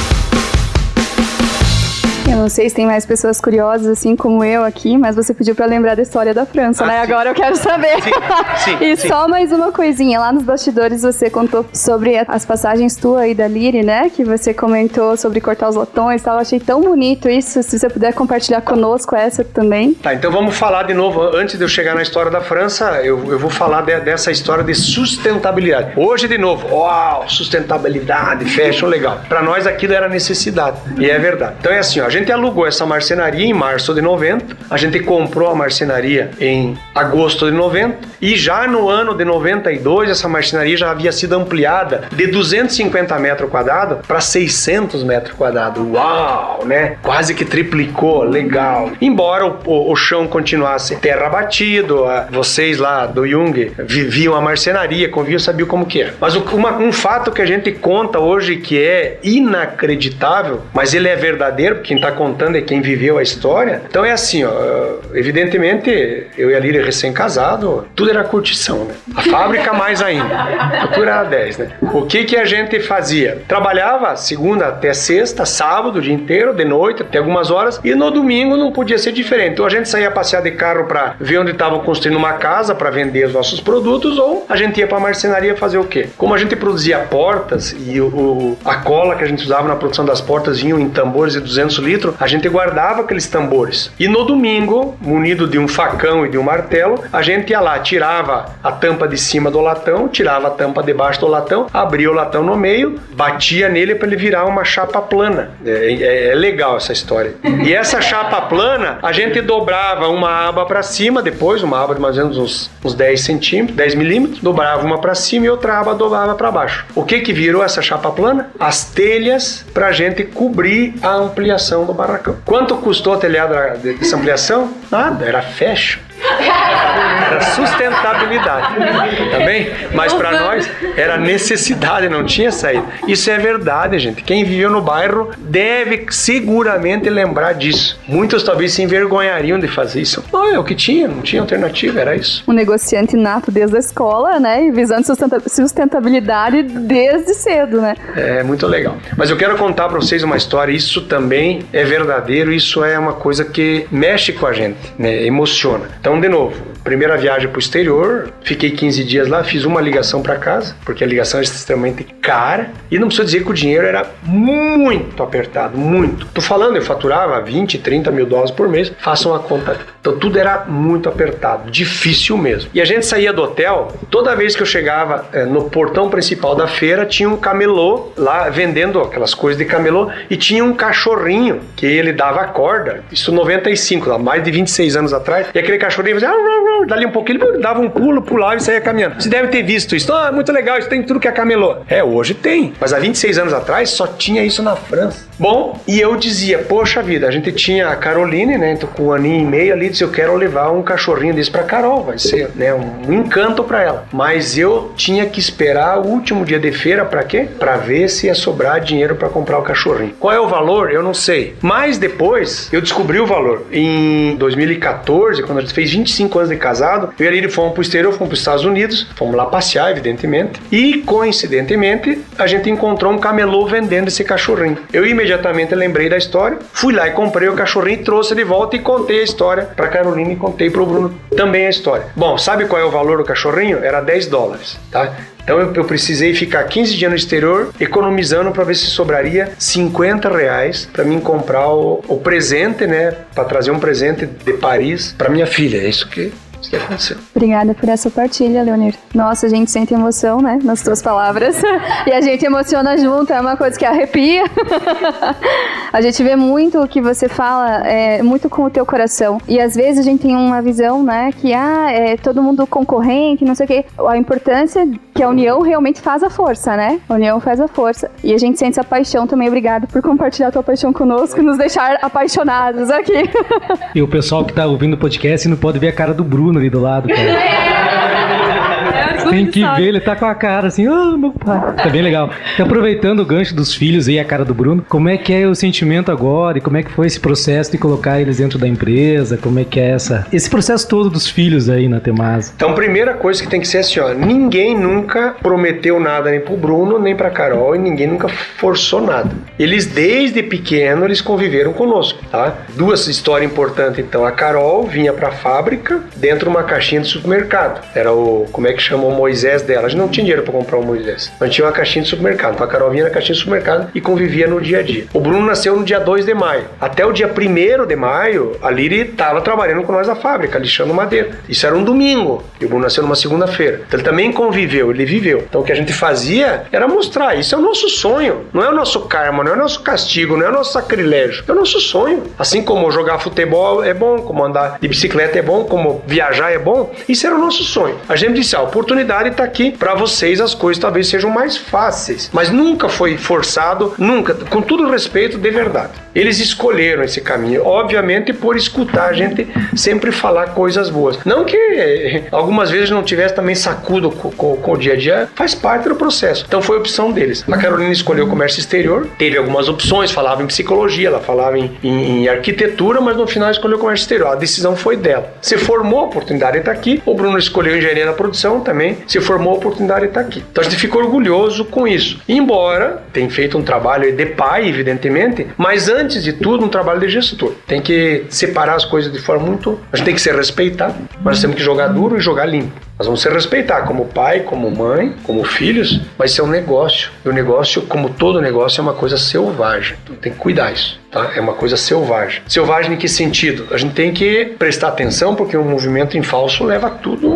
Não sei se tem mais pessoas curiosas assim como eu aqui, mas você pediu para lembrar da história da França, Ah, né? sim. Agora eu quero saber. Sim, sim, e só mais uma coisinha, lá nos bastidores você contou sobre as passagens tua e da Liri, né? Que você comentou sobre cortar os latões e tal. Eu achei tão bonito isso. Se você puder compartilhar conosco essa também. Tá, então vamos falar de novo. Antes de eu chegar na história da França, eu, eu vou falar de- dessa história de sustentabilidade. Hoje, de novo, uau, sustentabilidade, fashion, legal. Para nós aquilo era necessidade. E é verdade. Então é assim, ó, a gente alugou essa marcenaria em março de 90, a gente comprou a marcenaria em agosto de 90 e já no ano de 92 essa marcenaria já havia sido ampliada de 250 metros quadrados para 600 metros quadrados. Uau, né? Quase que triplicou, legal. Embora o, o- o chão continuasse terra batido, a- vocês lá do Jung viviam a marcenaria, conviviam, sabiam como que é. Mas o- uma- um fato que a gente conta hoje que é inacreditável, mas ele é verdadeiro, quem está contando é quem viveu a história. Então é assim, ó, evidentemente, eu e a Líria recém-casado, tudo era curtição, né? A fábrica mais ainda. Tudo era 10, né? O que que a gente fazia? Trabalhava segunda até sexta, sábado, o dia inteiro, de noite, até algumas horas, e no domingo não podia ser diferente. Então a gente saía passear de carro para ver onde estavam construindo uma casa para vender os nossos produtos, ou a gente ia para a marcenaria fazer o quê? Como a gente produzia portas e o, a cola que a gente usava na produção das portas vinham em tambores de 200 litros, a gente guardava aqueles tambores. E no domingo, munido de um facão e de um martelo, a gente ia lá, tirava a tampa de cima do latão, tirava a tampa de baixo do latão, abria o latão no meio, batia nele para ele virar uma chapa plana. É, é- é legal essa história. E essa chapa plana, a gente dobrava uma aba para cima, depois uma aba de mais ou menos uns, uns 10 centímetros, 10 milímetros, dobrava uma para cima e outra aba dobrava para baixo. O que que virou essa chapa plana? As telhas para a gente cobrir a ampliação do barracão. Quanto custou a telhada dessa ampliação? Nada, era fashion. Era sustentabilidade, tá bem? Mas para nós era necessidade, não tinha saída. Isso é verdade, gente. Quem viveu no bairro deve seguramente lembrar disso. Muitos talvez se envergonhariam de fazer isso. Não, é o que tinha, não tinha alternativa, era isso. Um negociante nato desde a escola, né? E visando sustenta- sustentabilidade desde cedo, né? É muito legal. Mas eu quero contar para vocês uma história. Isso também é verdadeiro. Isso é uma coisa que mexe com a gente, né? Emociona. Então, de novo, primeira viagem para o exterior. Fiquei 15 dias lá. Fiz uma ligação para casa, porque a ligação é extremamente cara. E não preciso dizer que o dinheiro era muito apertado, muito. Tô falando, eu faturava 20, 30 mil dólares por mês. Façam a conta. Então, tudo era muito apertado, difícil mesmo. E a gente saía do hotel. Toda vez que eu chegava eh, no portão principal da feira, tinha um camelô lá vendendo aquelas coisas de camelô e tinha um cachorrinho que ele dava corda. Isso 95, lá, mais de 26 anos atrás. E aquele cachorrinho fazia, dali um pouquinho ele dava um pulo, pulava e saía caminhando. Você deve ter visto isso. Ah, muito legal, isso tem tudo que é camelô. É, hoje tem. Mas há 26 anos atrás só tinha isso na França. Bom, e eu dizia, poxa vida, a gente tinha a Caroline, né? Então, com um aninho e meio ali, disse, eu quero levar um cachorrinho desse pra Carol, vai ser, né? Um encanto pra ela. Mas eu tinha que esperar o último dia de feira pra quê? Pra ver se ia sobrar dinheiro pra comprar o cachorrinho. Qual é o valor? Eu não sei. Mas depois eu descobri o valor. Em 2014, quando a gente fez 25 anos de casado, eu e a Lili fomos pro exterior, fomos pros Estados Unidos, fomos lá passear, evidentemente. E coincidentemente, a gente encontrou um camelô vendendo esse cachorrinho. Eu imediatamente lembrei da história, fui lá e comprei o cachorrinho, trouxe de volta e contei a história pra Carolina e contei pro Bruno também a história. Bom, sabe qual é o valor do cachorrinho? Era 10 dólares, tá? Então eu, eu precisei ficar 15 dias no exterior economizando para ver se sobraria 50 reais para mim comprar o, o presente, né? Para trazer um presente de Paris para minha filha. É isso que aconteceu. Obrigada por essa partilha, Leonir. Nossa, a gente sente emoção, né? Nas tuas palavras. e a gente emociona junto, é uma coisa que arrepia. a gente vê muito o que você fala, é, muito com o teu coração. E às vezes a gente tem uma visão, né? Que, ah, é todo mundo concorrente, não sei o quê. A importância que a união realmente faz a força, né? A união faz a força. E a gente sente essa paixão também. Obrigada por compartilhar a tua paixão conosco e nos deixar apaixonados aqui. e o pessoal que tá ouvindo o podcast não pode ver a cara do Bruno ali do lado, cara. Tem que ver, ele tá com a cara assim, ah, oh, meu pai. Tá bem legal. E aproveitando o gancho dos filhos e a cara do Bruno, como é que é o sentimento agora e como é que foi esse processo de colocar eles dentro da empresa? Como é que é essa, esse processo todo dos filhos aí na Temasa? Então, primeira coisa que tem que ser assim, ó, ninguém nunca prometeu nada nem pro Bruno, nem pra Carol e ninguém nunca forçou nada. Eles, desde pequeno, eles conviveram conosco, tá? Duas histórias importantes, então. A Carol vinha pra fábrica dentro de uma caixinha de supermercado. Era o, como é que chama o Moisés dela. A gente não tinha dinheiro para comprar o Moisés. A gente tinha uma caixinha de supermercado. Então a Carol vinha na caixinha de supermercado e convivia no dia a dia. O Bruno nasceu no dia 2 de maio. Até o dia 1 de maio, a Liri estava trabalhando com nós na fábrica, lixando madeira. Isso era um domingo. E o Bruno nasceu numa segunda-feira. Então ele também conviveu, ele viveu. Então o que a gente fazia era mostrar. Isso é o nosso sonho. Não é o nosso karma, não é o nosso castigo, não é o nosso sacrilégio. É o nosso sonho. Assim como jogar futebol é bom, como andar de bicicleta é bom, como viajar é bom. Isso era o nosso sonho. A gente disse, a oportunidade está aqui para vocês, as coisas talvez sejam mais fáceis. Mas nunca foi forçado, nunca, com todo respeito, de verdade. Eles escolheram esse caminho, obviamente por escutar a gente sempre falar coisas boas. Não que eh, algumas vezes não tivesse também sacudo com, com, com, o dia a dia, faz parte do processo. Então foi opção deles. A Carolina escolheu o comércio exterior, teve algumas opções, falava em psicologia, ela falava em, em, em arquitetura, mas no final escolheu o comércio exterior. A decisão foi dela. Se formou, a oportunidade está aqui. O Bruno escolheu engenharia na produção também, se formou, a oportunidade está aqui. Então a gente ficou orgulhoso com isso. Embora tenha feito um trabalho de pai, evidentemente, mas antes de tudo, um trabalho de gestor. Tem que separar as coisas de forma muito. A gente tem que ser respeitado, mas temos que jogar duro e jogar limpo. Nós vamos se respeitar como pai, como mãe, como filhos, mas isso é um negócio. E o negócio, como todo negócio, é uma coisa selvagem. Então tem que cuidar isso. Tá? É uma coisa selvagem. Selvagem em que sentido? A gente tem que prestar atenção porque um movimento em falso leva tudo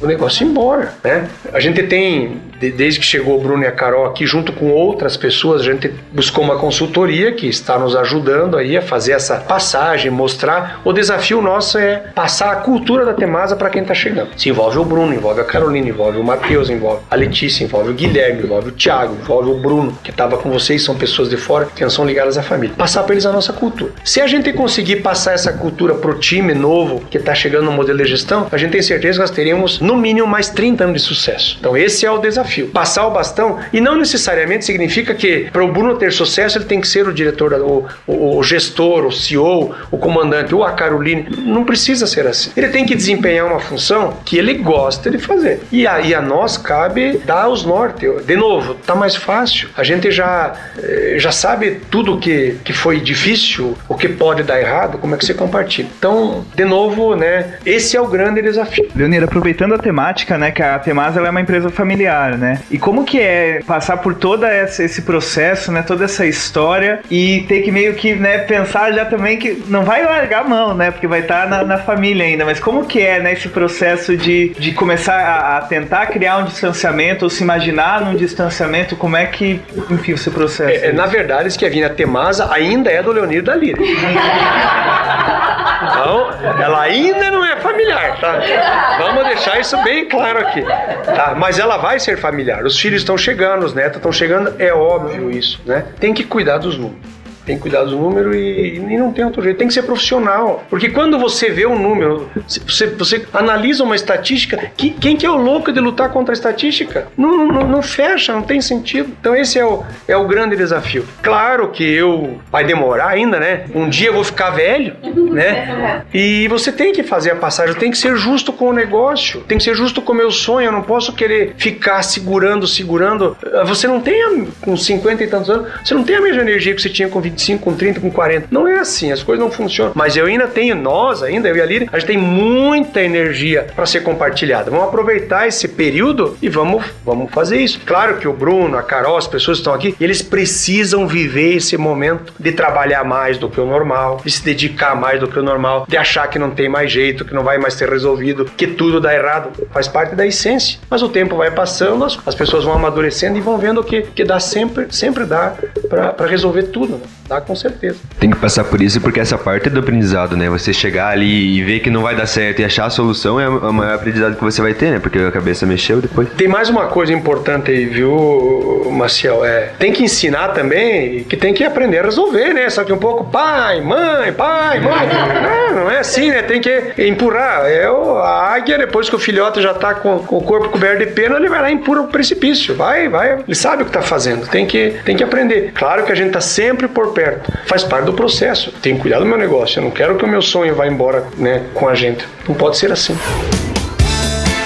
o negócio embora, né? A gente tem desde que chegou o Bruno e a Carol aqui, junto com outras pessoas, a gente buscou uma consultoria que está nos ajudando aí a fazer essa passagem, mostrar. O desafio nosso é passar a cultura da Temasa para quem está chegando. Se envolve o Bruno, envolve a Carolina, envolve o Matheus, envolve a Letícia, envolve o Guilherme, envolve o Thiago, envolve o Bruno, que estava com vocês, são pessoas de fora que não são ligadas à família. Passar para eles a nossa cultura. Se a gente conseguir passar essa cultura pro time novo que está chegando no modelo de gestão, a gente tem certeza que nós teríamos no mínimo mais 30 anos de sucesso. Então esse é o desafio desafio. Passar o bastão, e não necessariamente significa que para o Bruno ter sucesso ele tem que ser o diretor, o, o, o gestor, o CEO, o comandante, ou a Caroline. Não precisa ser assim. Ele tem que desempenhar uma função que ele gosta de fazer. E aí a nós cabe dar os norte. De novo, tá mais fácil. A gente já, eh, já sabe tudo que, que foi difícil, o que pode dar errado, como é que você compartilha. Então, de novo, né, esse é o grande desafio. Leonir, aproveitando a temática, né, que a Temasa é uma empresa familiar, né? E como que é passar por todo esse processo, né? Toda essa história e ter que meio que, né, pensar já também que não vai largar a mão, né? Porque vai estar tá na, na, família ainda. Mas como que é, né, esse processo de, de começar a, a, tentar criar um distanciamento ou se imaginar num distanciamento? Como é que, enfim, esse processo? É, é, na verdade, isso que a Vina Temasa ainda é do Leonir da Lira. Então, ela ainda não é familiar, tá? Vamos deixar isso bem claro aqui. Tá? Mas ela vai ser familiar. Os filhos estão chegando, os netos estão chegando, é óbvio isso, né? Tem que cuidar dos números tem que cuidar do número e, e, não tem outro jeito. Tem que ser profissional. Porque quando você vê um número, você, você analisa uma estatística, que, quem que é o louco de lutar contra a estatística? Não, não, não, fecha, não tem sentido. Então esse é o, é o grande desafio. Claro que eu vai demorar ainda, né? Um dia eu vou ficar velho, né? E você tem que fazer a passagem, tem que ser justo com o negócio, tem que ser justo com o meu sonho. Eu não posso querer ficar segurando, segurando. Você não tem, com 50 e tantos anos, você não tem a mesma energia que você tinha com 20 25, com 30, com 40. Não é assim, as coisas não funcionam. Mas eu ainda tenho, nós ainda, eu e a Lili, a gente tem muita energia para ser compartilhada. Vamos aproveitar esse período e vamos, vamos fazer isso. Claro que o Bruno, a Carol, as pessoas que estão aqui, eles precisam viver esse momento de trabalhar mais do que o normal, de se dedicar mais do que o normal, de achar que não tem mais jeito, que não vai mais ter resolvido, que tudo dá errado. Faz parte da essência. Mas o tempo vai passando, as, as pessoas vão amadurecendo e vão vendo que, que dá sempre, sempre dá para resolver tudo. Né? Dá com certeza. Tem que passar por isso porque essa parte é do aprendizado, né? Você chegar ali e ver que não vai dar certo e achar a solução é o maior aprendizado que você vai ter, né? Porque a cabeça mexeu depois. Tem mais uma coisa importante aí, viu, Maciel? É, tem que ensinar também que tem que aprender a resolver, né? Só que um pouco pai, mãe, pai, mãe. Não, não é assim, né? Tem que empurrar. É a águia, depois que o filhote já tá com, com o corpo coberto de pena, ele vai lá e empurra o precipício. Vai, vai. Ele sabe o que tá fazendo. Tem que, tem que aprender. Claro que a gente tá sempre por perto. Faz parte do processo. Tem que cuidar do meu negócio. Eu não quero que o meu sonho vá embora né, com a gente. Não pode ser assim.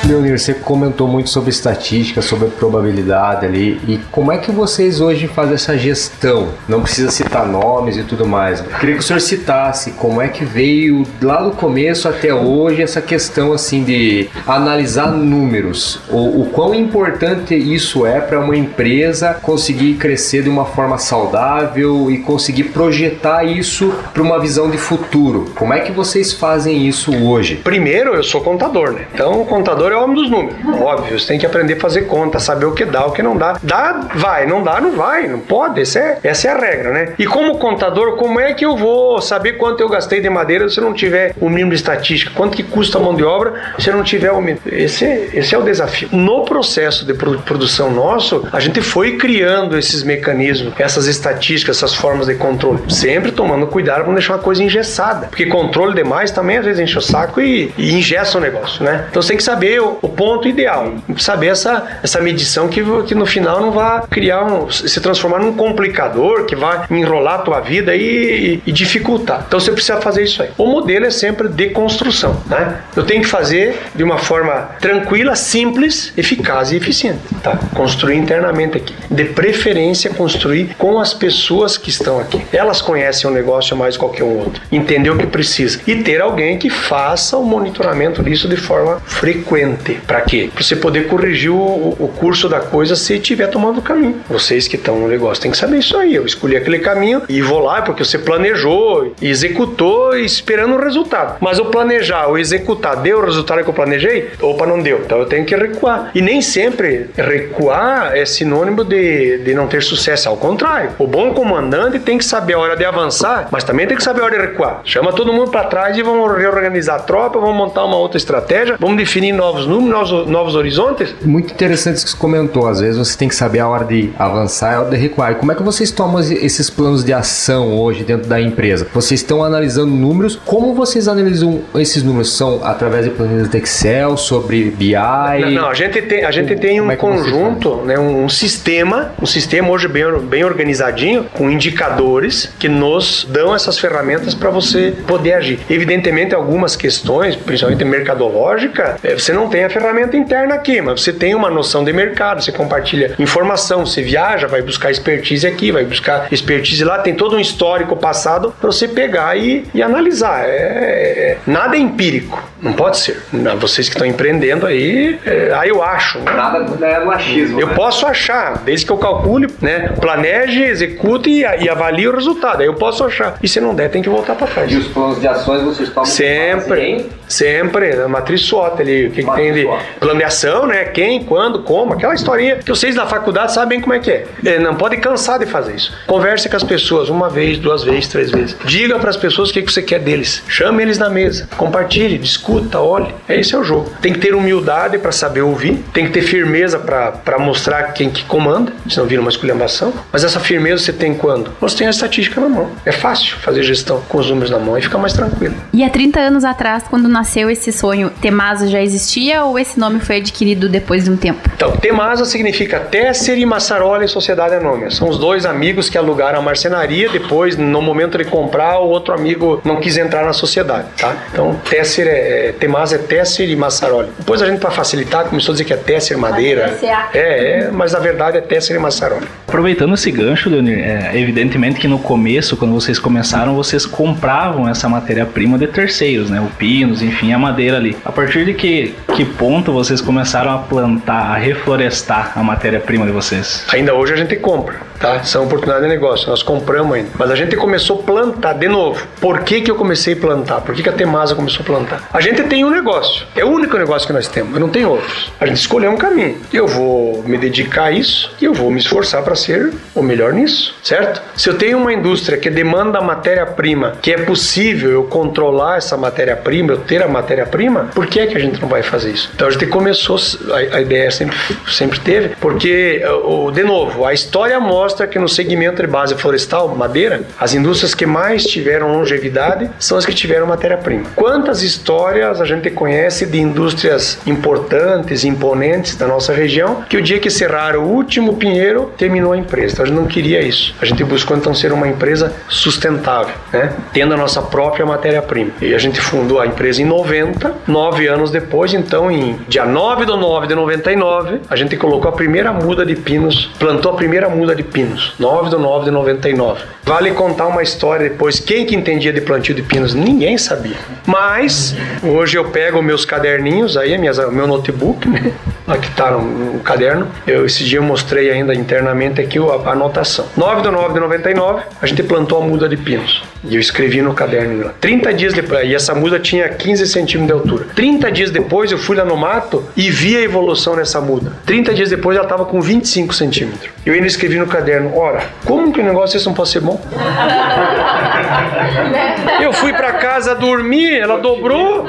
Leonir, você comentou muito sobre estatística, sobre probabilidade ali. E como é que vocês hoje fazem essa gestão? Não precisa citar nomes e tudo mais. Eu queria que o senhor citasse como é que veio lá do começo até hoje essa questão assim de analisar números. O, o quão importante isso é para uma empresa conseguir crescer de uma forma saudável e conseguir projetar isso para uma visão de futuro. Como é que vocês fazem isso hoje? Primeiro, eu sou contador, né? Então, o contador é homem dos números. Óbvio, você tem que aprender a fazer conta, saber o que dá, o que não dá. Dá, vai, não dá, não vai, não pode. Essa é, essa é a regra, né? E como contador, como é que eu vou saber quanto eu gastei de madeira se eu não tiver o mínimo de estatística? Quanto que custa a mão de obra se eu não tiver o mínimo? Esse, é, esse é o desafio. No processo de produção nosso, a gente foi criando esses mecanismos, essas estatísticas, essas formas de controle, sempre tomando cuidado para não deixar uma coisa engessada, porque controle demais também às vezes enche o saco e, e ingessa o negócio, né? Então você tem que saber o, ponto ideal. Saber essa, essa medição que, que no final não vai criar um, se transformar num complicador que vai enrolar a tua vida e, e, e dificultar. Então você precisa fazer isso aí. O modelo é sempre de construção, né? Eu tenho que fazer de uma forma tranquila, simples, eficaz e eficiente, tá? Construir internamente aqui. De preferência construir com as pessoas que estão aqui. Elas conhecem o negócio mais que qualquer um outro. Entender o que precisa e ter alguém que faça o monitoramento disso de forma frequente para quê? Para você poder corrigir o, o, curso da coisa se estiver tomando o caminho. Vocês que estão no negócio têm que saber isso aí. Eu escolhi aquele caminho e vou lá porque você planejou, executou esperando o resultado. Mas o planejar, o executar, deu o resultado que eu planejei? Opa, não deu. Então eu tenho que recuar. E nem sempre recuar é sinônimo de, de não ter sucesso. Ao contrário, o bom comandante tem que saber a hora de avançar, mas também tem que saber a hora de recuar. Chama todo mundo para trás e vamos reorganizar a tropa, vamos montar uma outra estratégia, vamos definir novos números, novos, novos horizontes? Muito interessante isso que você comentou. Às vezes você tem que saber a hora de avançar e a hora de recuar. E como é que vocês tomam esses planos de ação hoje dentro da empresa? Vocês estão analisando números. Como vocês analisam esses números? São através de planilhas de Excel, sobre BI? Não, não a gente tem, a gente tem um é conjunto, né, um, um, sistema, um sistema hoje bem, bem organizadinho, com indicadores que nos dão essas ferramentas para você poder agir. Evidentemente, algumas questões, principalmente mercadológica, é, você não tem tem a ferramenta interna aqui, mas você tem uma noção de mercado, você compartilha informação, você viaja, vai buscar expertise aqui, vai buscar expertise lá, tem todo um histórico passado para você pegar e, e analisar. É, é, nada é empírico, não pode ser. Não, vocês que estão empreendendo aí, é, aí eu acho. Né? Nada é no achismo. Eu né? posso achar, desde que eu calcule, né, planeje, execute e, e, avalie o resultado. Aí eu posso achar. E se não der, tem que voltar para trás. E os planos de ações vocês tomam sempre, sempre, na matriz SWOT ali, o que, que tem de planeação, né? Quem, quando, como, aquela historinha que vocês na faculdade sabem como é que é. é não pode cansar de fazer isso. Converse com as pessoas uma vez, duas vezes, três vezes. Diga para as pessoas o que, que você quer deles. Chame eles na mesa. Compartilhe, discuta, olhe. É esse é o jogo. Tem que ter humildade para saber ouvir. Tem que ter firmeza para mostrar quem que comanda. Senão vira uma esculhambação. Mas essa firmeza você tem quando? Você tem a estatística na mão. É fácil fazer gestão com os números na mão e fica mais tranquilo. E há 30 anos atrás, quando nasceu esse sonho, Temasa já existia ou esse nome foi adquirido depois de um tempo? Então, Temasa significa Tesser e Massaroli Sociedade Anônima. São os dois amigos que alugaram a marcenaria. Depois, no momento de comprar, o outro amigo não quis entrar na sociedade, tá? Então, Tesser é, é, Temasa é Tesser e Massaroli. Depois a gente, para facilitar, começou a dizer que é Tesser Madeira. É, é, mas na verdade é Tesser e Massaroli. Aproveitando esse gancho, Leonir, é, evidentemente que no começo, quando vocês começaram, vocês compravam essa matéria-prima de terceiros, né? O pinos, enfim, a madeira ali. A partir de que, que ponto vocês começaram a plantar, a reflorestar a matéria-prima de vocês? Ainda hoje a gente compra, tá? São oportunidades de negócio, nós compramos ainda. Mas a gente começou a plantar de novo. Por que, que eu comecei a plantar? Por que, que a Temasa começou a plantar? A gente tem um negócio, é o único negócio que nós temos, eu não tenho outros. A gente escolheu um caminho. Eu vou me dedicar a isso e eu vou me esforçar para ser o melhor nisso, certo? Se eu tenho uma indústria que demanda matéria-prima, que é possível eu controlar essa matéria-prima, eu ter a matéria-prima, por que é que a gente não vai fazer isso? Então a gente começou, a, a ideia sempre, sempre teve, porque, o, de novo, a história mostra que no segmento de base florestal, madeira, as indústrias que mais tiveram longevidade são as que tiveram matéria-prima. Quantas histórias a gente conhece de indústrias importantes, imponentes da nossa região, que o dia que cerraram o último pinheiro, terminou a empresa. Então a gente não queria isso. A gente buscou então ser uma empresa sustentável, né? tendo a nossa própria matéria-prima. E a gente fundou a empresa em 90, nove anos depois, então em dia 9 de 9 de 99, a gente colocou a primeira muda de pinos, plantou a primeira muda de pinos, 9 de 9 de 99. Vale contar uma história depois, quem que entendia de plantio de pinos? Ninguém sabia. Mas, hoje eu pego meus caderninhos aí, minhas, meu notebook, né? Aqui tá no, no caderno. Eu, esse dia eu mostrei ainda internamente aqui a, a anotação. 9 de 9 de 99, a gente plantou a muda de pinos. E eu escrevi no caderno lá. 30 dias depois, e essa muda tinha 15 centímetros de altura. 30 dias depois eu fui lá no mato e vi a evolução nessa muda. 30 dias depois ela estava com 25 centímetros. Eu ainda escrevi no caderno: ora, como que o negócio desse não pode ser bom? eu fui para casa dormir, ela dobrou.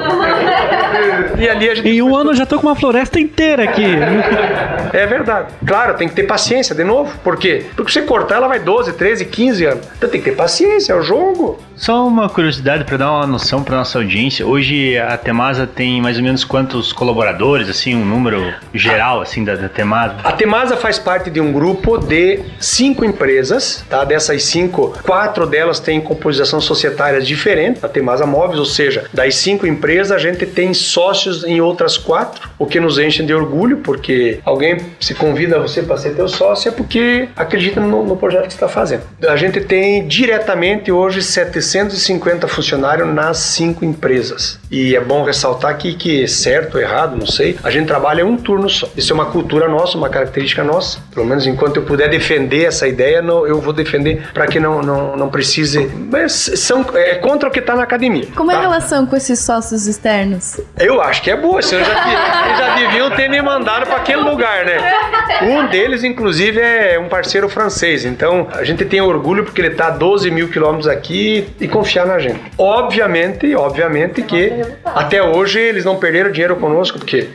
E ali a gente. Em um ano eu já tô com uma floresta inteira aqui. É verdade. Claro, tem que ter paciência de novo. Por quê? Porque você cortar ela vai 12, 13, 15 anos. Então tem que ter paciência, é o jogo. Só uma curiosidade para dar uma noção para nossa audiência. Hoje a Temasa tem mais ou menos quantos colaboradores, assim, um número geral assim da, da Temasa? A Temasa faz parte de um grupo de cinco empresas, tá? Dessas cinco, quatro delas têm composição societária diferente, a Temasa Móveis, ou seja, das cinco empresas a gente tem sócios em outras quatro, o que nos enche de orgulho, porque alguém se convida você para ser teu sócio é porque acredita no, no projeto que está fazendo. A gente tem diretamente hoje 750 funcionários nas cinco empresas. E é bom ressaltar aqui que, certo ou errado, não sei, a gente trabalha um turno só. Isso é uma cultura nossa, uma característica nossa. Pelo menos enquanto eu puder defender essa ideia, não, eu vou defender para que não, não, não precise. Mas são, é contra o que está na academia. Como tá? é a relação com esses sócios externos? Eu acho que é boa. Vocês já, eles já deviam ter me mandado para aquele lugar, né? Um deles, inclusive, é um parceiro francês. Então, a gente tem orgulho porque ele está a 12 mil quilômetros aqui e confiar na gente. Obviamente, obviamente que até hoje eles não perderam dinheiro conosco, porque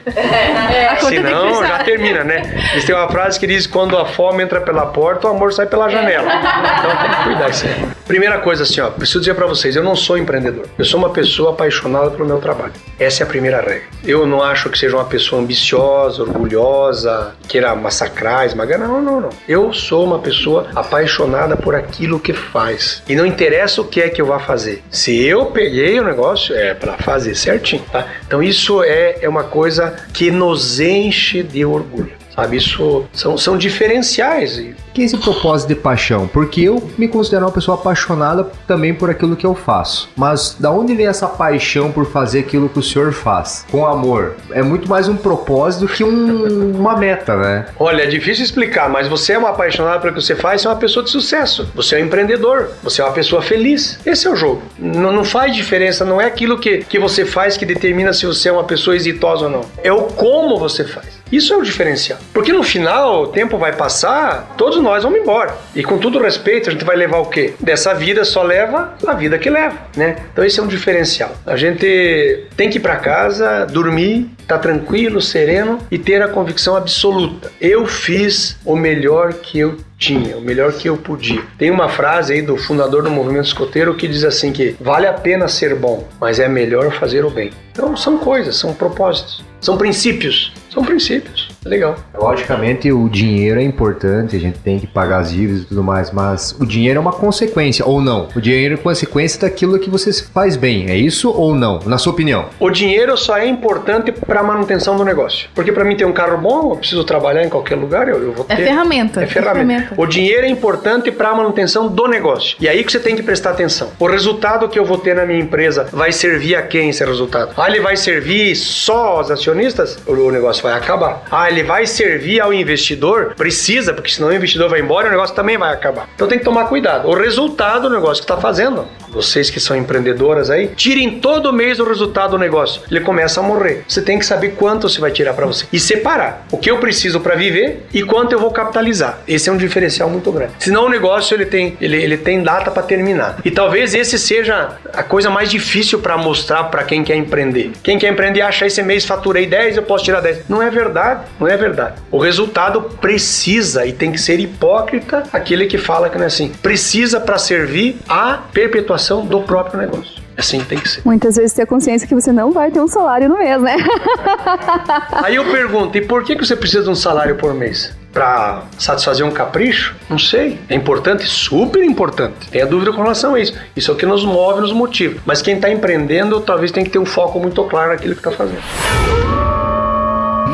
senão já termina, né? Eles têm uma frase que diz: quando a fome entra pela porta, o amor sai pela janela. Então tem que cuidar isso aí. Primeira coisa, assim, ó, preciso dizer para vocês: eu não sou empreendedor. Eu sou uma pessoa apaixonada pelo meu trabalho. Essa é a primeira regra. Eu não acho que seja uma pessoa ambiciosa, orgulhosa, queira massacrar, esmagar. Não, não, não. Eu sou uma pessoa apaixonada por aquilo que faz. E não interessa o que é que eu vá fazer. Se eu peguei o negócio, é para fazer certinho, tá? Então isso é, é uma coisa que nos enche de orgulho. Sabe, isso são, são diferenciais. Que é esse propósito de paixão? Porque eu me considero uma pessoa apaixonada também por aquilo que eu faço. Mas da onde vem essa paixão por fazer aquilo que o senhor faz? Com amor. É muito mais um propósito que um, uma meta, né? Olha, é difícil explicar, mas você é uma apaixonada pelo que você faz, você é uma pessoa de sucesso. Você é um empreendedor, você é uma pessoa feliz. Esse é o jogo. Não, não faz diferença, não é aquilo que, que você faz que determina se você é uma pessoa exitosa ou não. É o como você faz. Isso é o diferencial. Porque no final, o tempo vai passar, todos nós vamos embora. E com todo respeito, a gente vai levar o quê? Dessa vida só leva a vida que leva, né? Então esse é um diferencial. A gente tem que ir para casa, dormir, estar tá tranquilo, sereno e ter a convicção absoluta. Eu fiz o melhor que eu tinha, o melhor que eu podia. Tem uma frase aí do fundador do movimento escoteiro que diz assim que vale a pena ser bom, mas é melhor fazer o bem. Então são coisas, são propósitos, são princípios, são princípios. Legal. Logicamente, o dinheiro é importante, a gente tem que pagar as dívidas e tudo mais, mas o dinheiro é uma consequência, ou não? O dinheiro é consequência daquilo que você faz bem, é isso ou não? Na sua opinião? O dinheiro só é importante para a manutenção do negócio. Porque para mim ter um carro bom, eu preciso trabalhar em qualquer lugar, eu, eu vou É ter. ferramenta. É ferramenta. O dinheiro é importante para a manutenção do negócio. E aí que você tem que prestar atenção. O resultado que eu vou ter na minha empresa vai servir a quem esse resultado? Ah, ele vai servir só aos acionistas? O negócio vai acabar. Ah, ele vai servir ao investidor? Precisa, porque senão o investidor vai embora e o negócio também vai acabar. Então tem que tomar cuidado. O resultado do negócio que está fazendo, vocês que são empreendedoras aí, tirem todo mês o resultado do negócio. Ele começa a morrer. Você tem que saber quanto você vai tirar para você e separar o que eu preciso para viver e quanto eu vou capitalizar. Esse é um diferencial muito grande. Senão o negócio ele tem, ele, ele tem data para terminar. E talvez esse seja a coisa mais difícil para mostrar para quem quer empreender. Quem quer empreender acha esse mês faturei 10, eu posso tirar 10. Não é verdade, não é verdade. O resultado precisa e tem que ser hipócrita aquele que fala que não é assim. Precisa para servir à perpetuação do próprio negócio. Assim tem que ser. Muitas vezes ter a consciência que você não vai ter um salário no mês, né? Aí eu pergunto, e por que que você precisa de um salário por mês? Pra satisfazer um capricho? Não sei. É importante? Super importante. Tenha dúvida com relação a isso. Isso é o que nos move, nos motiva. Mas quem está empreendendo talvez tenha que ter um foco muito claro naquilo que está fazendo.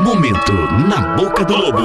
Momento na boca do lobo.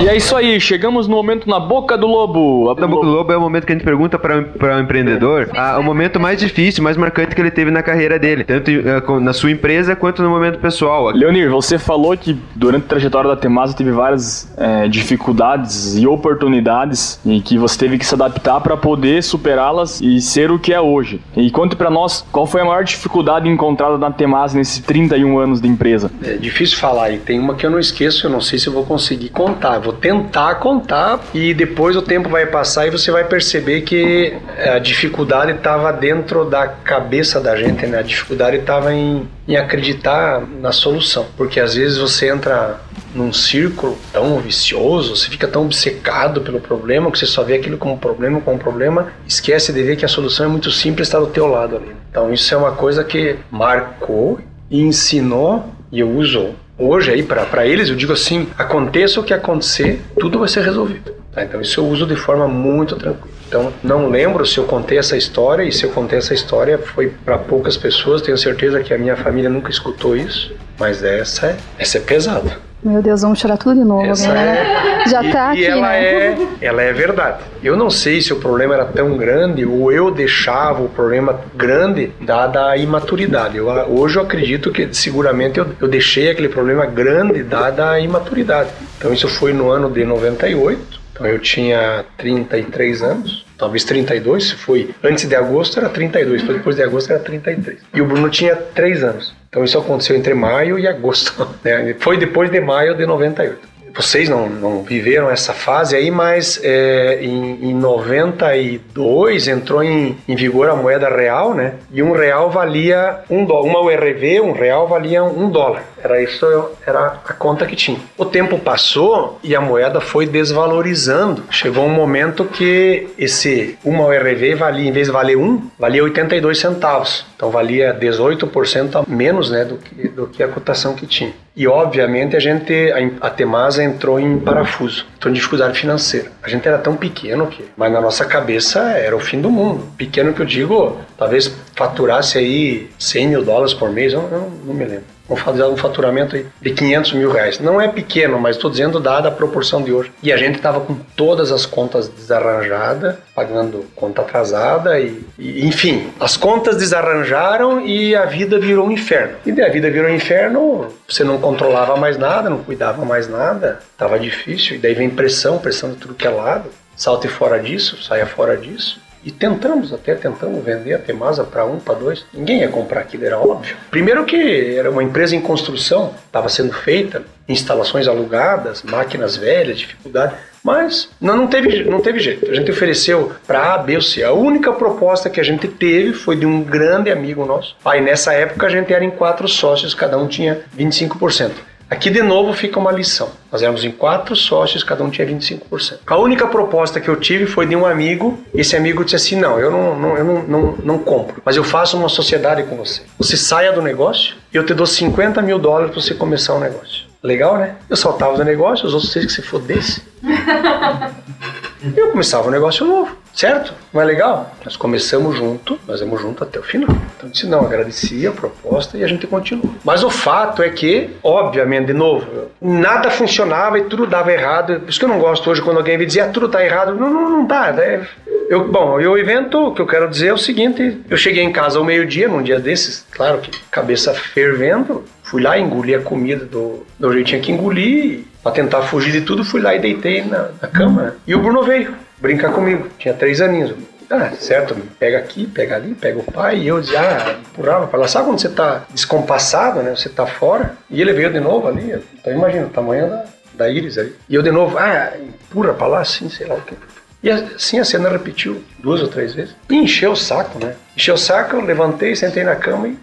E é isso aí, chegamos no momento na boca do lobo. Na boca do lobo é o momento que a gente pergunta para o empreendedor ah, o momento mais difícil, mais marcante que ele teve na carreira dele, tanto eh, na sua empresa quanto no momento pessoal. Leonir, você falou que durante a trajetória da Temasa teve várias eh, dificuldades e oportunidades e que você teve que se adaptar para poder superá-las e ser o que é hoje. E conte para nós qual foi a maior dificuldade encontrada na Temasa nesses 31 anos de empresa. É difícil falar e tem uma que eu não esqueço, eu não sei se eu vou conseguir contar. Vou tentar contar e depois o tempo vai passar e você vai perceber que a dificuldade estava dentro da cabeça da gente, né? A dificuldade estava em, em acreditar na solução, porque às vezes você entra num círculo tão vicioso, você fica tão obcecado pelo problema que você só vê aquilo como problema, como problema, esquece de ver que a solução é muito simples, está do teu lado ali. Então isso é uma coisa que marcou e ensinou e eu uso hoje aí para eles, eu digo assim, aconteça o que acontecer, tudo vai ser resolvido. tá? Então isso eu uso de forma muito tranquila. Então não lembro se eu contei essa história e se eu contei essa história foi para poucas pessoas, tenho certeza que a minha família nunca escutou isso, mas essa é, essa é pesada. Meu Deus, vamos chorar tudo de novo, Essa né? Já e, tá e aqui, ela né? é, ela é verdade. Eu não sei se o problema era tão grande ou eu deixava o problema grande dada a imaturidade. Eu, hoje eu acredito que seguramente eu, eu deixei aquele problema grande dada a imaturidade. Então isso foi no ano de 98. Então eu tinha 33 anos. Talvez 32, se foi antes de agosto era 32, foi depois de agosto era 33. E o Bruno tinha 3 anos. Então isso aconteceu entre maio e agosto. né? Foi depois de maio de 98 vocês não, não viveram essa fase aí, mas é, em, em 92 entrou em, em vigor a moeda real, né? E um real valia um dólar. Uma URV, um real valia um dólar. Era isso, era a conta que tinha. O tempo passou e a moeda foi desvalorizando. Chegou um momento que esse uma URV valia, em vez de valer um, valia 82 centavos. Então valia 18% a menos, né, do que, do que a cotação que tinha. E obviamente a gente, a, Temasa entrou em parafuso, entrou em dificuldade financeira. A gente era tão pequeno que, mas na nossa cabeça era o fim do mundo. Pequeno que eu digo, talvez faturasse aí 100 mil dólares por mês, eu, eu não me lembro. Vamos fazer um faturamento de 500 mil reais. Não é pequeno, mas estou dizendo dada a proporção de hoje. E a gente estava com todas as contas desarranjadas, pagando conta atrasada e, e, enfim, as contas desarranjaram e a vida virou um inferno. E daí a vida virou um inferno, você não controlava mais nada, não cuidava mais nada, estava difícil. E daí vem pressão, pressão de tudo que é lado. Salte fora disso, saia fora disso. E tentamos, até tentamos vender a Temasa para um, para dois. Ninguém ia comprar aquilo, era óbvio. Primeiro que era uma empresa em construção, estava sendo feita, instalações alugadas, máquinas velhas, dificuldade. Mas não, teve, não teve jeito. A gente ofereceu para A, B ou C. A única proposta que a gente teve foi de um grande amigo nosso. Aí nessa época a gente era em quatro sócios, cada um tinha 25%. Aqui de novo fica uma lição. Nós éramos em quatro sócios, cada um tinha 25%. A única proposta que eu tive foi de um amigo. Esse amigo disse assim: Não, eu não, não, eu não, não, não compro, mas eu faço uma sociedade com você. Você saia do negócio e eu te dou 50 mil dólares para você começar o um negócio. Legal, né? Eu saltava do negócio, os outros seis que se fodesse. eu começava um negócio novo, certo? Não é legal? Nós começamos junto, nós vamos junto até o final. Então disse, não, agradeci a proposta e a gente continua. Mas o fato é que, obviamente, de novo, nada funcionava e tudo dava errado. Por isso que eu não gosto hoje quando alguém me dizer, ah, tudo tá errado. Não, não, não dá, né? Eu, bom, e o evento, que eu quero dizer é o seguinte: eu cheguei em casa ao meio-dia, num dia desses, claro que cabeça fervendo, fui lá, engoli a comida do, do jeito que engolir, para tentar fugir de tudo, fui lá e deitei na, na cama. Né? E o Bruno veio brincar comigo, tinha três aninhos. Ah, certo, pega aqui, pega ali, pega o pai. E eu dizia, ah, empurrava para lá. Sabe quando você tá descompassado, né? Você tá fora. E ele veio de novo ali. Então imagina o tamanho da, da íris aí. E eu de novo, ah, empurra para lá, assim, sei lá o que. E assim a cena repetiu duas ou três vezes. E encheu o saco, né? Encheu o saco, eu levantei, sentei na cama e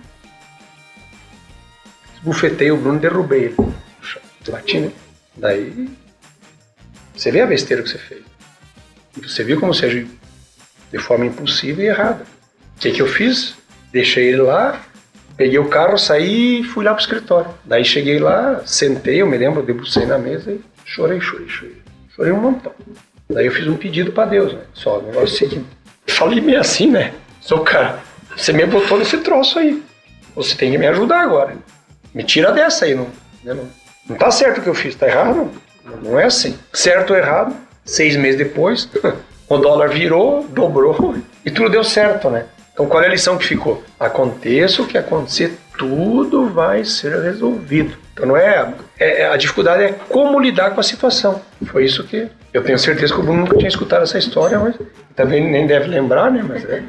bufetei o Bruno derrubei ele. Bati, né? Daí você vê a besteira que você fez. Você viu como agiu de forma impulsiva e errada. O que, que eu fiz? Deixei ele lá, peguei o carro, saí e fui lá pro escritório. Daí cheguei lá, sentei, eu me lembro, debrucei na mesa e chorei, chorei, chorei. Chorei um montão. Daí eu fiz um pedido para Deus, né? Só, o negócio seguinte. Falei meio assim, né? Sou cara, você me botou nesse troço aí. Você tem que me ajudar agora. Me tira dessa aí, não, né? não, tá certo o que eu fiz, tá errado? Não é assim. Certo ou errado, seis meses depois, o dólar virou, dobrou e tudo deu certo, né? Então qual é a lição que ficou? Aconteça o que acontecer, tudo vai ser resolvido. Então não é, é, a dificuldade é como lidar com a situação. Foi isso que eu tenho certeza que o Bruno nunca tinha escutado essa história, mas também nem deve lembrar, né? Mas é,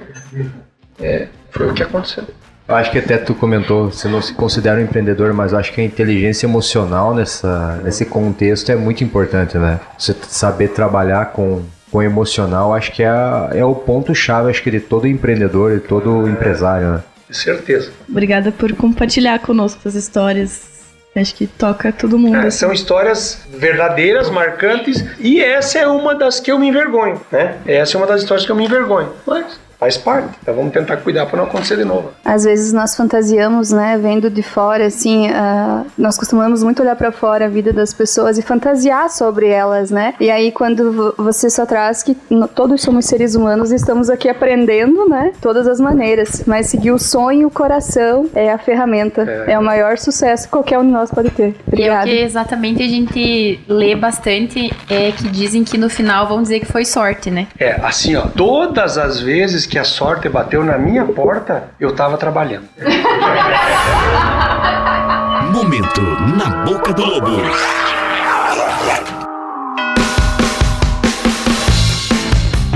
é foi o que aconteceu. Eu acho que até tu comentou, você não se considera um empreendedor, mas eu acho que a inteligência emocional nessa, nesse contexto é muito importante, né? Você saber trabalhar com, com emocional, acho que é, é o ponto-chave, acho que de todo empreendedor e todo empresário, né? Certeza. Obrigada por compartilhar conosco essas histórias. Acho que toca todo mundo. É, são histórias verdadeiras, marcantes, e essa é uma das que eu me envergonho, né? Essa é uma das histórias que eu me envergonho. Mas faz parte. Então vamos tentar cuidar para não acontecer de novo. Às vezes nós fantasiamos, né, vendo de fora, assim, uh, nós costumamos muito olhar para fora a vida das pessoas e fantasiar sobre elas, né? E aí quando você só traz que todos somos seres humanos e estamos aqui aprendendo, né, todas as maneiras, mas seguir o sonho e o coração é a ferramenta, é, é o maior sucesso que qualquer um de nós pode ter. Obrigada. E o que exatamente a gente lê bastante é que dizem que no final vão dizer que foi sorte, né? É, assim, ó, todas as vezes que que a sorte bateu na minha porta, eu estava trabalhando. Momento na boca do lobo.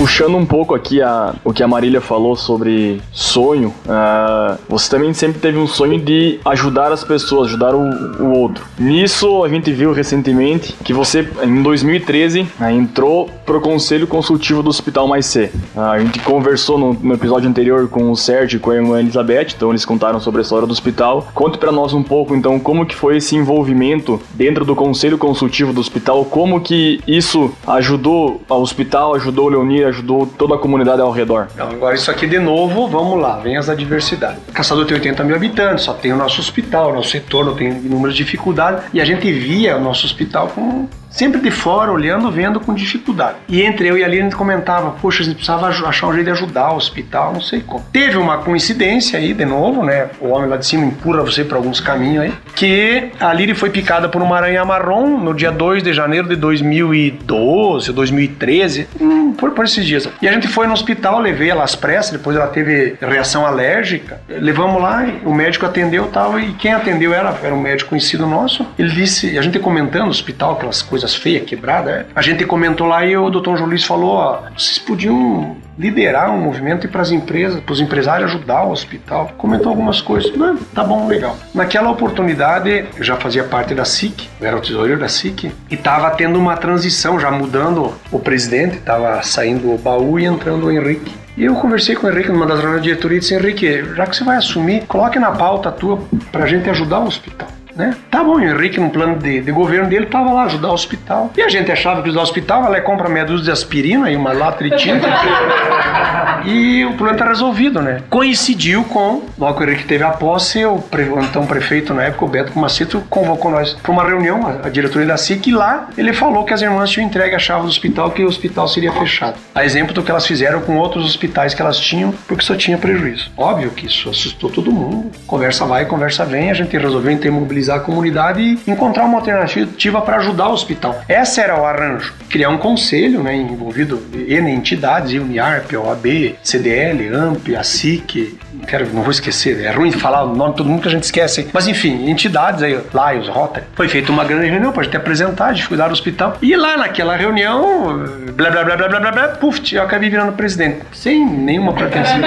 Puxando um pouco aqui a, o que a Marília falou sobre sonho, uh, você também sempre teve um sonho de ajudar as pessoas, ajudar o, o outro. Nisso, a gente viu recentemente que você, em 2013, uh, né, entrou pro Conselho Consultivo do Hospital Mais C. Uh, a gente conversou no, no, episódio anterior com o Sérgio e com a irmã Elizabeth, então eles contaram sobre a história do hospital. Conte para nós um pouco, então, como que foi esse envolvimento dentro do Conselho Consultivo do Hospital, como que isso ajudou ao hospital, ajudou o Leonir, ajudou toda a comunidade ao redor. Então, agora isso aqui de novo, vamos lá, vem as adversidades. Caçador tem 80 mil habitantes, só tem o nosso hospital, o nosso retorno tem inúmeras dificuldades, e a gente via o nosso hospital com sempre de fora, olhando, vendo com dificuldade. E entre eu e a Aline a gente comentava, poxa, a gente precisava achar um jeito de ajudar o hospital, não sei como. Teve uma coincidência aí, de novo, né? O homem lá de cima empurra você para alguns caminhos aí, que a Lili foi picada por uma aranha marrom no dia 2 de janeiro de 2012, 2013, hum, por, por esses dias. E a gente foi no hospital, levei ela às pressas, depois ela teve reação alérgica. Levamos lá, o médico atendeu tal, e quem atendeu ela era um médico conhecido nosso. Ele disse, a gente comentando no hospital, aquelas coisas coisas feias, quebradas. É. A gente comentou lá e o doutor João Luiz falou: ó, vocês podiam liderar um movimento e para as empresas, para os empresários ajudar o hospital. Comentou algumas coisas. Não, tá bom, legal. Naquela oportunidade, eu já fazia parte da SIC, eu era o tesoureiro da SIC, e estava tendo uma transição, já mudando o presidente, estava saindo o baú e entrando o Henrique. E eu conversei com o Henrique numa das reuniões de diretoria e disse: Henrique, já que você vai assumir, coloque na pauta tua para a gente ajudar o hospital. Né? Tá bom, o Henrique, no plano de, de governo dele, tava lá ajudar o hospital. E a gente achava que ajudar o hospital, vai lá e compra meia dúzia de aspirina e uma lata de tinta. e o problema tá resolvido, né? Coincidiu com, logo que o Henrique teve a posse, o, pre, então prefeito na época, o Beto Maceto, convocou nós para uma reunião, a, a diretoria da SIC, e lá ele falou que as irmãs tinham entregue a chave do hospital, que o hospital seria fechado. A exemplo do que elas fizeram com outros hospitais que elas tinham, porque só tinha prejuízo. Óbvio que isso assustou todo mundo. Conversa vai, conversa vem, a gente resolveu mobilizar a comunidade e encontrar uma alternativa para ajudar o hospital. Essa era o arranjo. Criar um conselho, né, envolvido N entidades, UNIARP, OAB, CDL, AMP, a SIC, quero, não vou esquecer, é ruim falar o nome de todo mundo que a gente esquece, mas enfim, entidades aí, Lions, Rotary. Foi feita uma grande reunião para a gente apresentar a dificuldade do hospital. E lá naquela reunião, blá blá blá blá blá blá, blá puf, eu acabei virando presidente, sem nenhuma pretensão.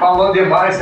Falou demais.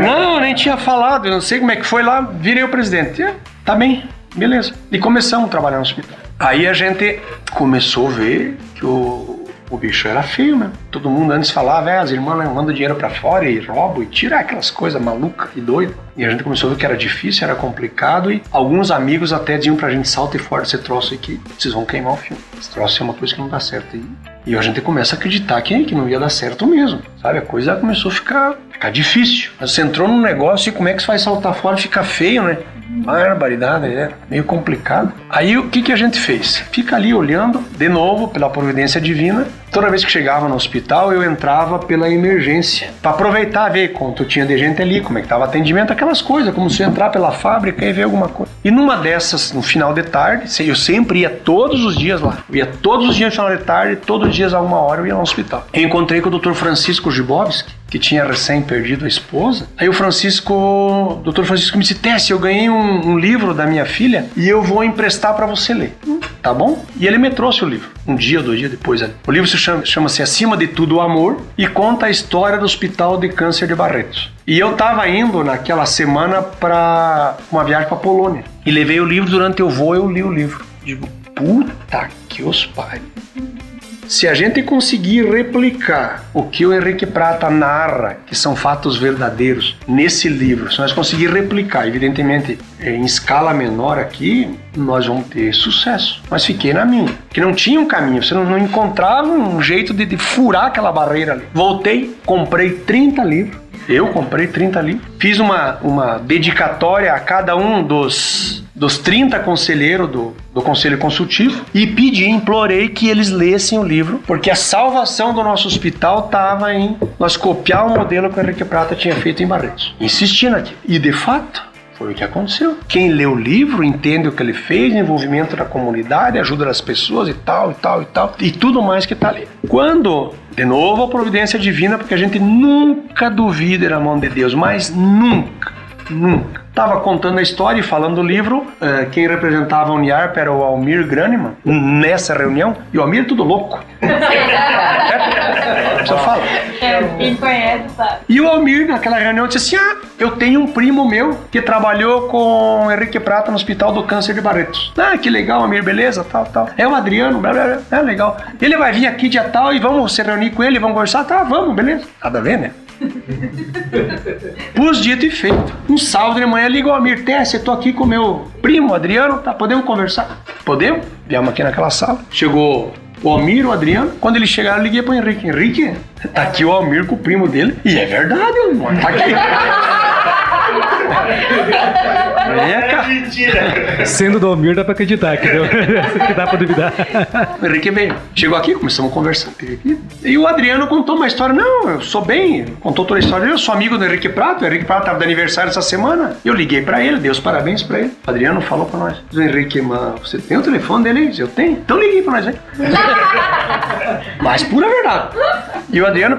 Não, nem tinha falado, eu não sei como é que foi lá, virei o presidente. É, tá bem, beleza. E começamos a trabalhar no hospital. Aí a gente começou a ver que o, o bicho era feio, né? Todo mundo antes falava, é, as irmãs mandam dinheiro para fora e roubam e tiram aquelas coisas malucas e doidas. E a gente começou a ver que era difícil, era complicado e alguns amigos até diziam pra gente, salta e fora desse troço aqui, vocês vão queimar o filme. Esse troço é uma coisa que não dá certo. E, e a gente começa a acreditar que, que não ia dar certo mesmo, sabe? A coisa começou a ficar, ficar difícil. Você entrou num negócio e como é que você vai saltar fora? Fica feio, né? Barbaridade, é meio complicado. Aí o que, que a gente fez? Fica ali olhando, de novo, pela providência divina. Toda vez que chegava no hospital, eu entrava pela emergência. para aproveitar, ver quanto tinha de gente ali, como é que tava o atendimento, aquelas coisas, como se entrar pela fábrica e ver alguma coisa. E numa dessas, no final de tarde, eu sempre ia todos os dias lá. Eu ia todos os dias no final de tarde, todos os dias a uma hora eu ia no hospital. Eu encontrei com o Dr. Francisco Gibowski, que tinha recém perdido a esposa. Aí o Francisco, o doutor Francisco me disse: Tess, eu ganhei um, um, livro da minha filha e eu vou emprestar para você ler. Hum, tá bom? E ele me trouxe o livro, um dia dois dias depois. O livro se chama, chama-se Acima de Tudo o Amor e conta a história do Hospital de Câncer de Barretos. E eu tava indo naquela semana para uma viagem para Polônia e levei o livro durante o voo. Eu li o livro. Digo, puta que os pariu. Se a gente conseguir replicar o que o Henrique Prata narra, que são fatos verdadeiros, nesse livro, se nós conseguir replicar, evidentemente em escala menor aqui, nós vamos ter sucesso. Mas fiquei na minha, que não tinha um caminho, você não, não encontrava um jeito de, de furar aquela barreira ali. Voltei, comprei 30 livros, eu comprei 30 livros, fiz uma, uma dedicatória a cada um dos dos 30 conselheiros do, do Conselho Consultivo e pedi, implorei que eles lessem o livro, porque a salvação do nosso hospital estava em nós copiar o modelo que o Henrique Prata tinha feito em Barretos. Insistindo aqui. E de fato, foi o que aconteceu. Quem lê o livro entende o que ele fez, envolvimento da comunidade, ajuda das pessoas e tal, e tal, e tal, e tudo mais que está ali. Quando, de novo, a providência divina, porque a gente nunca duvida da mão de Deus, mas nunca, nunca Tava contando a história e falando do livro. Uh, quem representava a Uniarp era o Almir Graneman nessa reunião. E o Almir tudo louco. é, só fala. É, quem conhece sabe. E o Almir, naquela reunião, disse assim: Ah, eu tenho um primo meu que trabalhou com Henrique Prata no Hospital do Câncer de Barretos. Ah, que legal, Almir, beleza, tal, tal. É o Adriano, blá, blá, blá. É legal. Ele vai vir aqui dia tal e vamos se reunir com ele, vamos conversar? Tá, vamos, beleza. Nada a ver, né? Pus dito e feito. Um sábado de manhã liga o Amir Tess, eu tô aqui com meu primo Adriano, tá? Podemos conversar? Podemos? Viemos aqui naquela sala. Chegou o Almir, o Adriano. Quando eles chegaram, eu liguei pro Henrique. Henrique, tá aqui o Almir com o primo dele. E é verdade, irmão. Tá aqui. É, mentira. Sendo do Almir, dá pra acreditar que, deu, que dá pra duvidar. O Henrique veio. Chegou aqui, começamos a conversar. E o Adriano contou uma história. Não, eu sou bem. Contou toda a história. Eu sou amigo do Henrique Prato. O Henrique Prato tava de aniversário essa semana. Eu liguei pra ele, dei os parabéns pra ele. O Adriano falou pra nós. O Henrique, mano, você tem o telefone dele? Eu tenho. Então liguei pra nós, hein? Mas pura verdade. E o Adriano,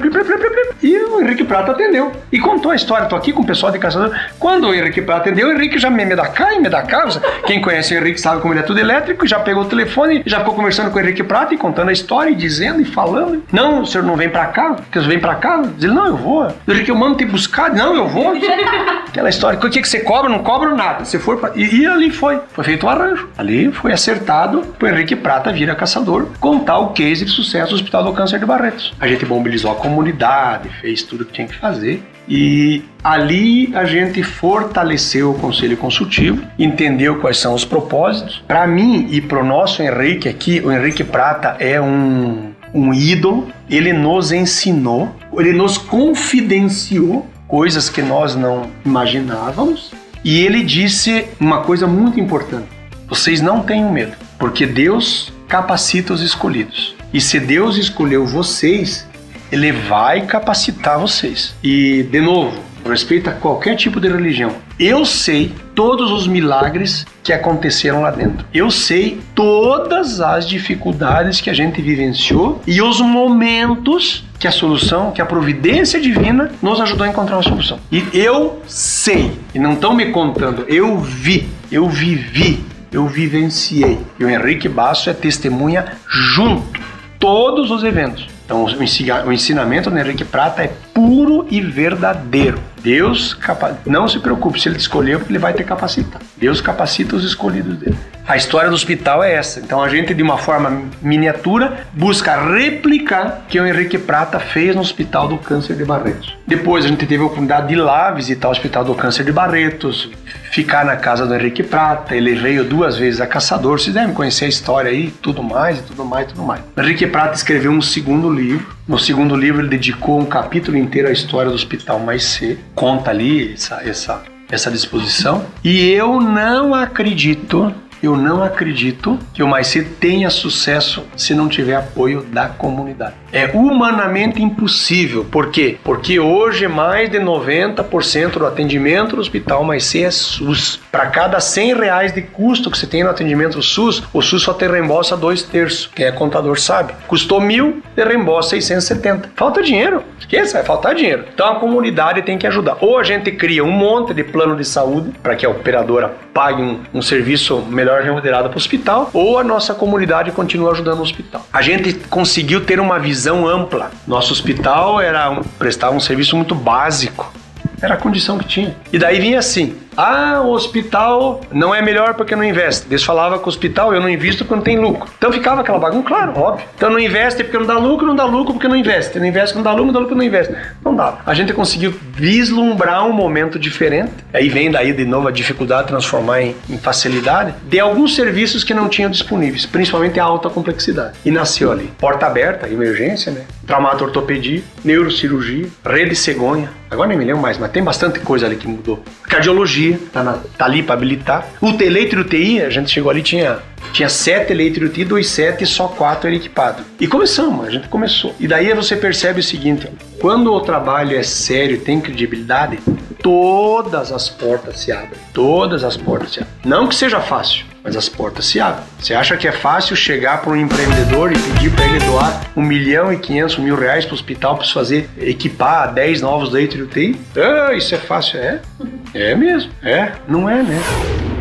e o Henrique Prato atendeu. E contou a história. Tô aqui com o pessoal de caçador. Quando o Henrique Prato atendeu, o Henrique já me, me dá cá e me dá cá. Quem conhece o Henrique sabe como ele é tudo elétrico. Já pegou o telefone, já ficou conversando com o Henrique Prato e contando a história e dizendo e falando. Não, o senhor não vem pra cá? O senhor vem pra cá? Ele, não, eu vou. O Henrique, eu mando te buscar. Não, eu vou. Aquela história. O que, que você cobra? Não cobro nada. Você for pra... e, e ali foi. Foi feito o um arranjo. Ali foi acertado pro Henrique Prata vir a caçador contar o case de sucesso do Hospital do Câncer de Barretos. A gente mobilizou a comunidade, fez tudo o que tinha que fazer. E ali a gente fortaleceu o conselho consultivo, entendeu quais são os propósitos. Para mim e para o nosso Henrique aqui, o Henrique Prata é um, um ídolo. Ele nos ensinou, ele nos confidenciou coisas que nós não imaginávamos. E ele disse uma coisa muito importante: vocês não tenham medo, porque Deus capacita os escolhidos. E se Deus escolheu vocês, ele vai capacitar vocês. E, de novo, respeito a qualquer tipo de religião. Eu sei todos os milagres que aconteceram lá dentro. Eu sei todas as dificuldades que a gente vivenciou e os momentos que a solução, que a providência divina nos ajudou a encontrar uma solução. E eu sei, e não estão me contando, eu vi, eu vivi, eu vivenciei. E o Henrique Basso é testemunha junto todos os eventos. Então, o ensinamento do Henrique Prata é puro e verdadeiro. Deus capa... não se preocupe se ele te escolheu, porque ele vai te capacitar. Deus capacita os escolhidos dele. A história do hospital é essa. Então a gente, de uma forma miniatura, busca replicar o que o Henrique Prata fez no Hospital do Câncer de Barretos. Depois a gente teve a oportunidade de ir lá visitar o Hospital do Câncer de Barretos, ficar na casa do Henrique Prata. Ele veio duas vezes a Caçador. Vocês devem conhecer a história aí, tudo mais, tudo mais, tudo mais. O Henrique Prata escreveu um segundo livro. No segundo livro ele dedicou um capítulo inteiro à história do Hospital Mais C. Conta ali essa, essa, essa disposição. E eu não acredito eu não acredito que o Mais tenha sucesso se não tiver apoio da comunidade. É humanamente impossível. Por quê? Porque hoje mais de 90% do atendimento do Hospital Mais é SUS. Para cada 100 reais de custo que você tem no atendimento SUS, o SUS só te reembolsa dois terços. Quem é contador sabe. Custou mil, te reembolsa 670. Falta dinheiro. Esqueça, vai faltar dinheiro. Então a comunidade tem que ajudar. Ou a gente cria um monte de plano de saúde para que a operadora pague um, um serviço melhor remunerado para o hospital, ou a nossa comunidade continua ajudando o hospital. A gente conseguiu ter uma visão ampla. Nosso hospital era prestava um serviço muito básico. Era a condição que tinha. E daí vinha assim: ah, o hospital não é melhor porque não investe. Deus falava que o hospital eu não invisto porque não tem lucro. Então ficava aquela bagunça, claro, óbvio. Então não investe porque não dá lucro, não dá lucro porque não investe. Não investe porque não dá lucro, não dá lucro porque não investe. Não dá. A gente conseguiu vislumbrar um momento diferente. Aí vem daí de novo a dificuldade de transformar em, em facilidade de alguns serviços que não tinham disponíveis, principalmente a alta complexidade. E nasceu ali. Porta aberta, emergência, né? Traumato-ortopedia, neurocirurgia, rede cegonha. Agora nem me lembro mais, mas tem bastante coisa ali que mudou. Cardiologia, tá, na, tá ali para habilitar. O leito de UTI, a gente chegou ali, tinha, tinha sete leitos de UTI, dois sete e só quatro era equipado. E começamos, a gente começou. E daí você percebe o seguinte, quando o trabalho é sério, tem credibilidade, todas as portas se abrem. Todas as portas se abrem. Não que seja fácil, mas as portas se abrem. Você acha que é fácil chegar para um empreendedor e pedir para ele doar um milhão e quinhentos mil reais para o hospital para fazer equipar 10 novos leitos de UTI? Ah, isso é fácil, é? É mesmo, é, não é, né?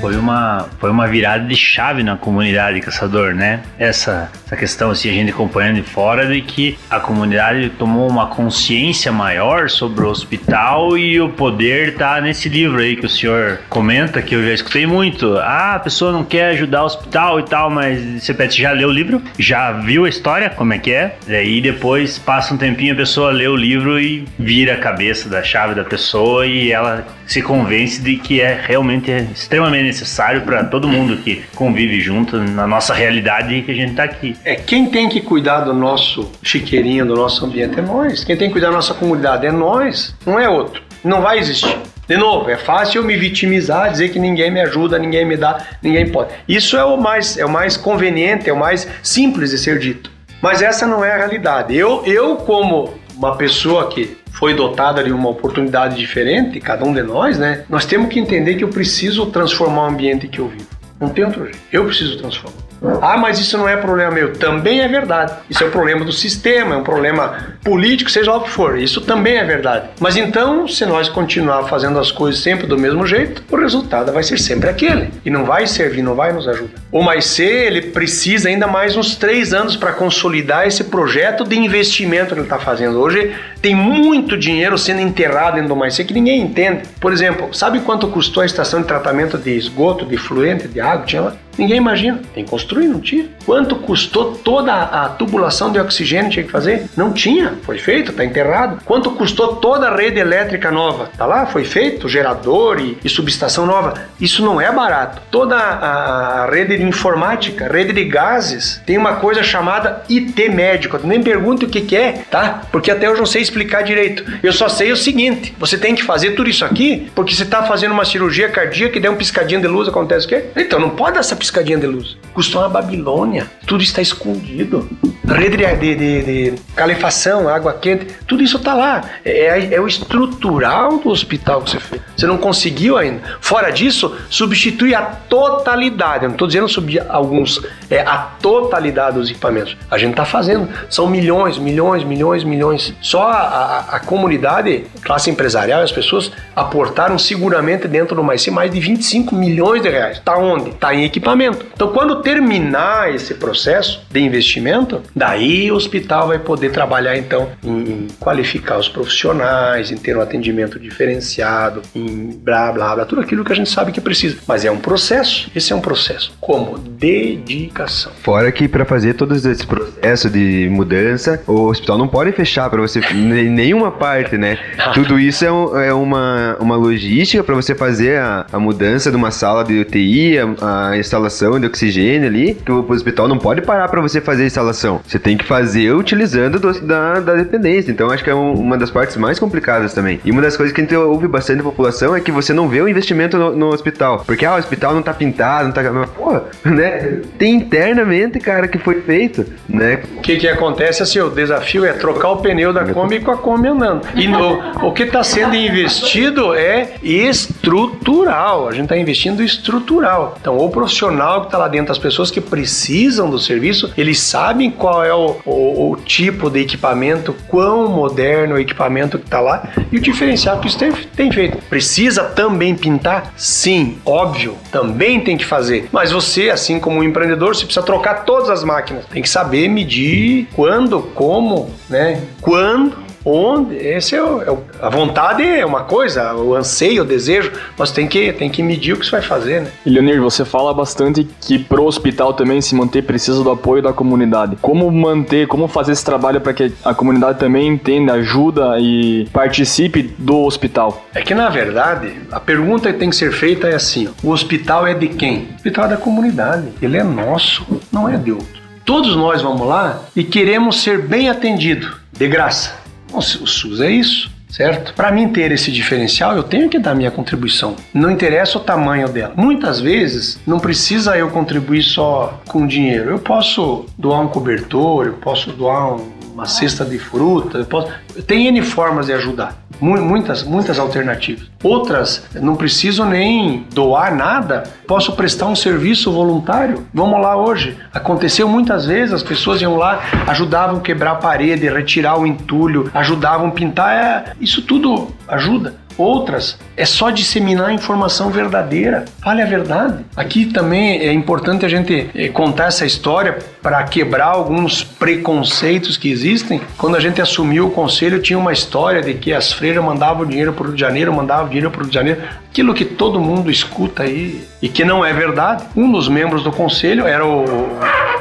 Foi uma, foi uma virada de chave na comunidade caçador, né? Essa, essa questão, assim, a gente acompanhando de fora, de que a comunidade tomou uma consciência maior sobre o hospital e o poder tá nesse livro aí que o senhor comenta, que eu já escutei muito. Ah, a pessoa não quer ajudar o hospital e tal, mas você já leu o livro? Já viu a história? Como é que é? E aí depois passa um tempinho, a pessoa lê o livro e vira a cabeça da chave da pessoa e ela se convence de que é realmente extremamente necessário para todo mundo que convive junto na nossa realidade que a gente está aqui. É quem tem que cuidar do nosso chiqueirinho, do nosso ambiente é nós. Quem tem que cuidar da nossa comunidade é nós, não é outro. Não vai existir. De novo, é fácil eu me vitimizar, dizer que ninguém me ajuda, ninguém me dá, ninguém pode. Isso é o mais, é o mais conveniente, é o mais simples de ser dito. Mas essa não é a realidade. Eu, eu como uma pessoa que foi dotada de uma oportunidade diferente, cada um de nós, né? Nós temos que entender que eu preciso transformar o ambiente que eu vivo. Não tem outro jeito. Eu preciso transformar. Ah, mas isso não é problema meu. Também é verdade. Isso é um problema do sistema, é um problema político, seja lá o que for. Isso também é verdade. Mas então, se nós continuar fazendo as coisas sempre do mesmo jeito, o resultado vai ser sempre aquele. E não vai servir, não vai nos ajudar. O Mais C, ele precisa ainda mais uns três anos para consolidar esse projeto de investimento que ele está fazendo. Hoje tem muito dinheiro sendo enterrado dentro do Mais C que ninguém entende. Por exemplo, sabe quanto custou a estação de tratamento de esgoto, de fluente, de água? Tinha lá? Ninguém imagina. Tem que construir, não tinha. Quanto custou toda a tubulação de oxigênio que tinha que fazer? Não tinha, foi feito, tá enterrado. Quanto custou toda a rede elétrica nova? Tá lá, foi feito, gerador e, e subestação nova. Isso não é barato. Toda a, rede de informática, rede de gases, tem uma coisa chamada IT médico. Nem pergunto o que, que é, tá? Porque até hoje não sei explicar direito. Eu só sei o seguinte: você tem que fazer tudo isso aqui, porque você tá fazendo uma cirurgia cardíaca e der um piscadinho de luz, acontece o quê? Então não pode dar essa piscadinha de luz. Custou uma Babilônia. Tudo está escondido. Rede de, de, de, calefação, água quente, tudo isso tá lá. É, é o estrutural do hospital que você fez. Você não conseguiu ainda. Fora disso, substitui a totalidade. Eu não estou dizendo subir alguns, é a totalidade dos equipamentos. A gente está fazendo. São milhões, milhões, milhões, milhões. Só a, a, a comunidade, classe empresarial, as pessoas aportaram seguramente dentro do mais mais de 25 milhões de reais. Tá onde? Tá em equipamento. Então, quando terminar esse processo de investimento, daí o hospital vai poder trabalhar então em qualificar os profissionais, em ter um atendimento diferenciado, em blá blá blá, tudo aquilo que a gente sabe que precisa. Mas é um processo. Esse é um processo. Como dedicação. Fora que para fazer todo esse processo de mudança, o hospital não pode fechar para você nenhuma parte, né? Tudo isso é, um, é uma, uma logística para você fazer a, a, mudança de uma sala de UTI, a, a instalação de oxigênio ali, que o, o hospital não pode parar para você fazer a instalação. Você tem que fazer utilizando do, da, da dependência. Então acho que é um, uma das partes mais complicadas também. E uma das coisas que a gente ouve bastante da população é que você não vê o investimento no, no hospital. Porque ah, o hospital não tá pintado, não tá. Porra, né? Tem internamente, cara, que foi feito, né? O que que acontece assim, o desafio é trocar o pneu da Kombi com a Kombi andando. E no, o que está sendo investido é estrutural. A gente está investindo estrutural. Então, o profissional que está lá dentro, as pessoas que precisam do serviço, eles sabem qual é o, o, o tipo de equipamento, quão moderno o equipamento que está lá e o diferencial que isso tem, tem feito. Precisa também pintar? Sim, óbvio, também tem que fazer. Mas você, assim como um empreendedor, você precisa trocar todas as máquinas. Tem que saber medir quando, como, né? Quando onde esse é, o, é o, a vontade é uma coisa, o anseio, o desejo, mas tem que tem que medir o que você vai fazer, né? E Leonir, você fala bastante que pro hospital também se manter precisa do apoio da comunidade. Como manter, como fazer esse trabalho para que a comunidade também entenda, ajuda e participe do hospital? É que na verdade a pergunta que tem que ser feita é assim: o hospital é de quem? O hospital é da comunidade. Ele é nosso, não é de outro. Todos nós vamos lá e queremos ser bem atendido, de graça. O SUS é isso, certo? Para mim ter esse diferencial, eu tenho que dar minha contribuição. Não interessa o tamanho dela. Muitas vezes não precisa eu contribuir só com dinheiro. Eu posso doar um cobertor, eu posso doar um, uma cesta de fruta, eu posso... tem N formas de ajudar muitas, muitas alternativas. Outras, não preciso nem doar nada, posso prestar um serviço voluntário. Vamos lá hoje. Aconteceu muitas vezes, as pessoas iam lá, ajudavam quebrar a parede, retirar o entulho, ajudavam pintar. É, isso tudo ajuda. Outras é só disseminar informação verdadeira. Fale a verdade. Aqui também é importante a gente eh, contar essa história para quebrar alguns preconceitos que existem. Quando a gente assumiu o conselho, tinha uma história de que as freiras mandavam dinheiro para o Rio de Janeiro, mandavam dinheiro para o Rio de Janeiro. Aquilo que todo mundo escuta aí e que não é verdade. Um dos membros do conselho era o,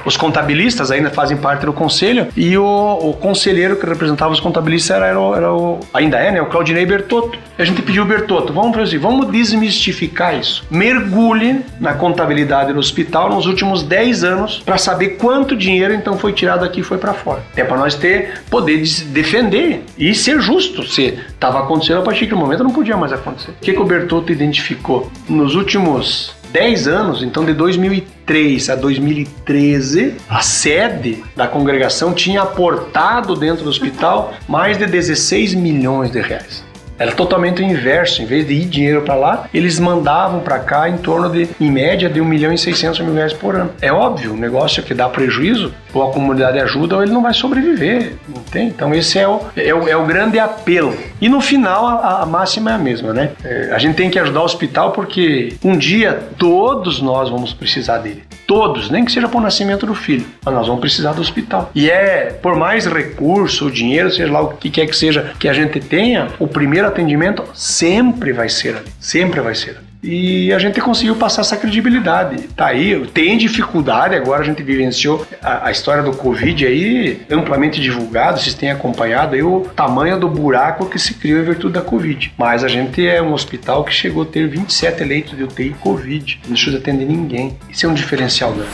os contabilistas, ainda fazem parte do conselho, e o, o conselheiro que representava os contabilistas era, era, o, era o, ainda é, né, o Claudinei Bertotto. E a gente pediu Bertotto, vamos fazer assim, vamos desmistificar isso. Mergulhe na contabilidade do hospital nos últimos 10 anos para saber quanto dinheiro então foi tirado aqui e foi para fora. É para nós ter poder de defender e ser justo. Se estava acontecendo a partir do momento não podia mais acontecer. O que, que o Bertotto identificou? Nos últimos 10 anos, então de 2003 a 2013, a sede da congregação tinha aportado dentro do hospital mais de 16 milhões de reais. Era totalmente o inverso. Em vez de ir dinheiro para lá, eles mandavam para cá em torno de, em média, de 1 milhão e 600 mil reais por ano. É óbvio, um negócio que dá prejuízo, ou a comunidade ajuda, ou ele não vai sobreviver. Entende? Então, esse é o, é o, é o grande apelo. E no final, a, a máxima é a mesma, né? É, a gente tem que ajudar o hospital porque um dia todos nós vamos precisar dele. Todos, nem que seja para o nascimento do filho, mas nós vamos precisar do hospital. E é, por mais recurso, dinheiro, seja lá o que quer que seja que a gente tenha, o primeiro atendimento sempre vai ser ali, sempre vai ser. E a gente conseguiu passar essa credibilidade. Tá aí, tem dificuldade, agora a gente vivenciou a, a história do Covid aí, amplamente divulgado, vocês têm acompanhado aí o tamanho do buraco que se criou em virtude da Covid. Mas a gente é um hospital que chegou a ter 27 leitos de UTI Covid, não deixou de atender ninguém. Isso é um diferencial, né?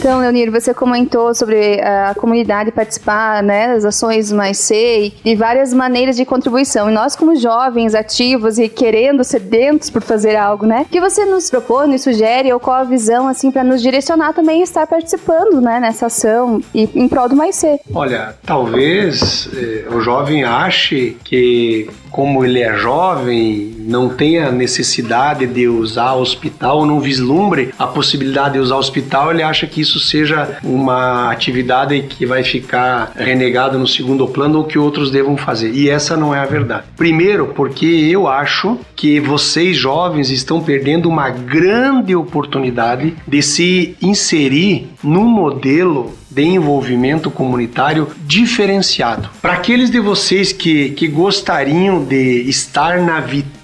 Então, Leonir, você comentou sobre eh, a comunidade participar né, das ações mais C e várias maneiras de contribuição. E nós, como jovens, ativos e querendo, sedentos por fazer algo, né? que você nos propõe, nos sugere, ou qual a visão, assim, para nos direcionar também a estar participando, né, nessa ação e em prol do mais C? Olha, talvez eh, o jovem ache que como ele é jovem, não tenha necessidade de usar hospital, não vislumbre a possibilidade de usar hospital, ele acha que isso seja uma atividade que vai ficar renegada no segundo plano ou que outros devam fazer. E essa não é a verdade. Primeiro, porque eu acho que vocês jovens estão perdendo uma grande oportunidade de se inserir num modelo de envolvimento comunitário diferenciado. Para aqueles de vocês que, que gostariam de estar na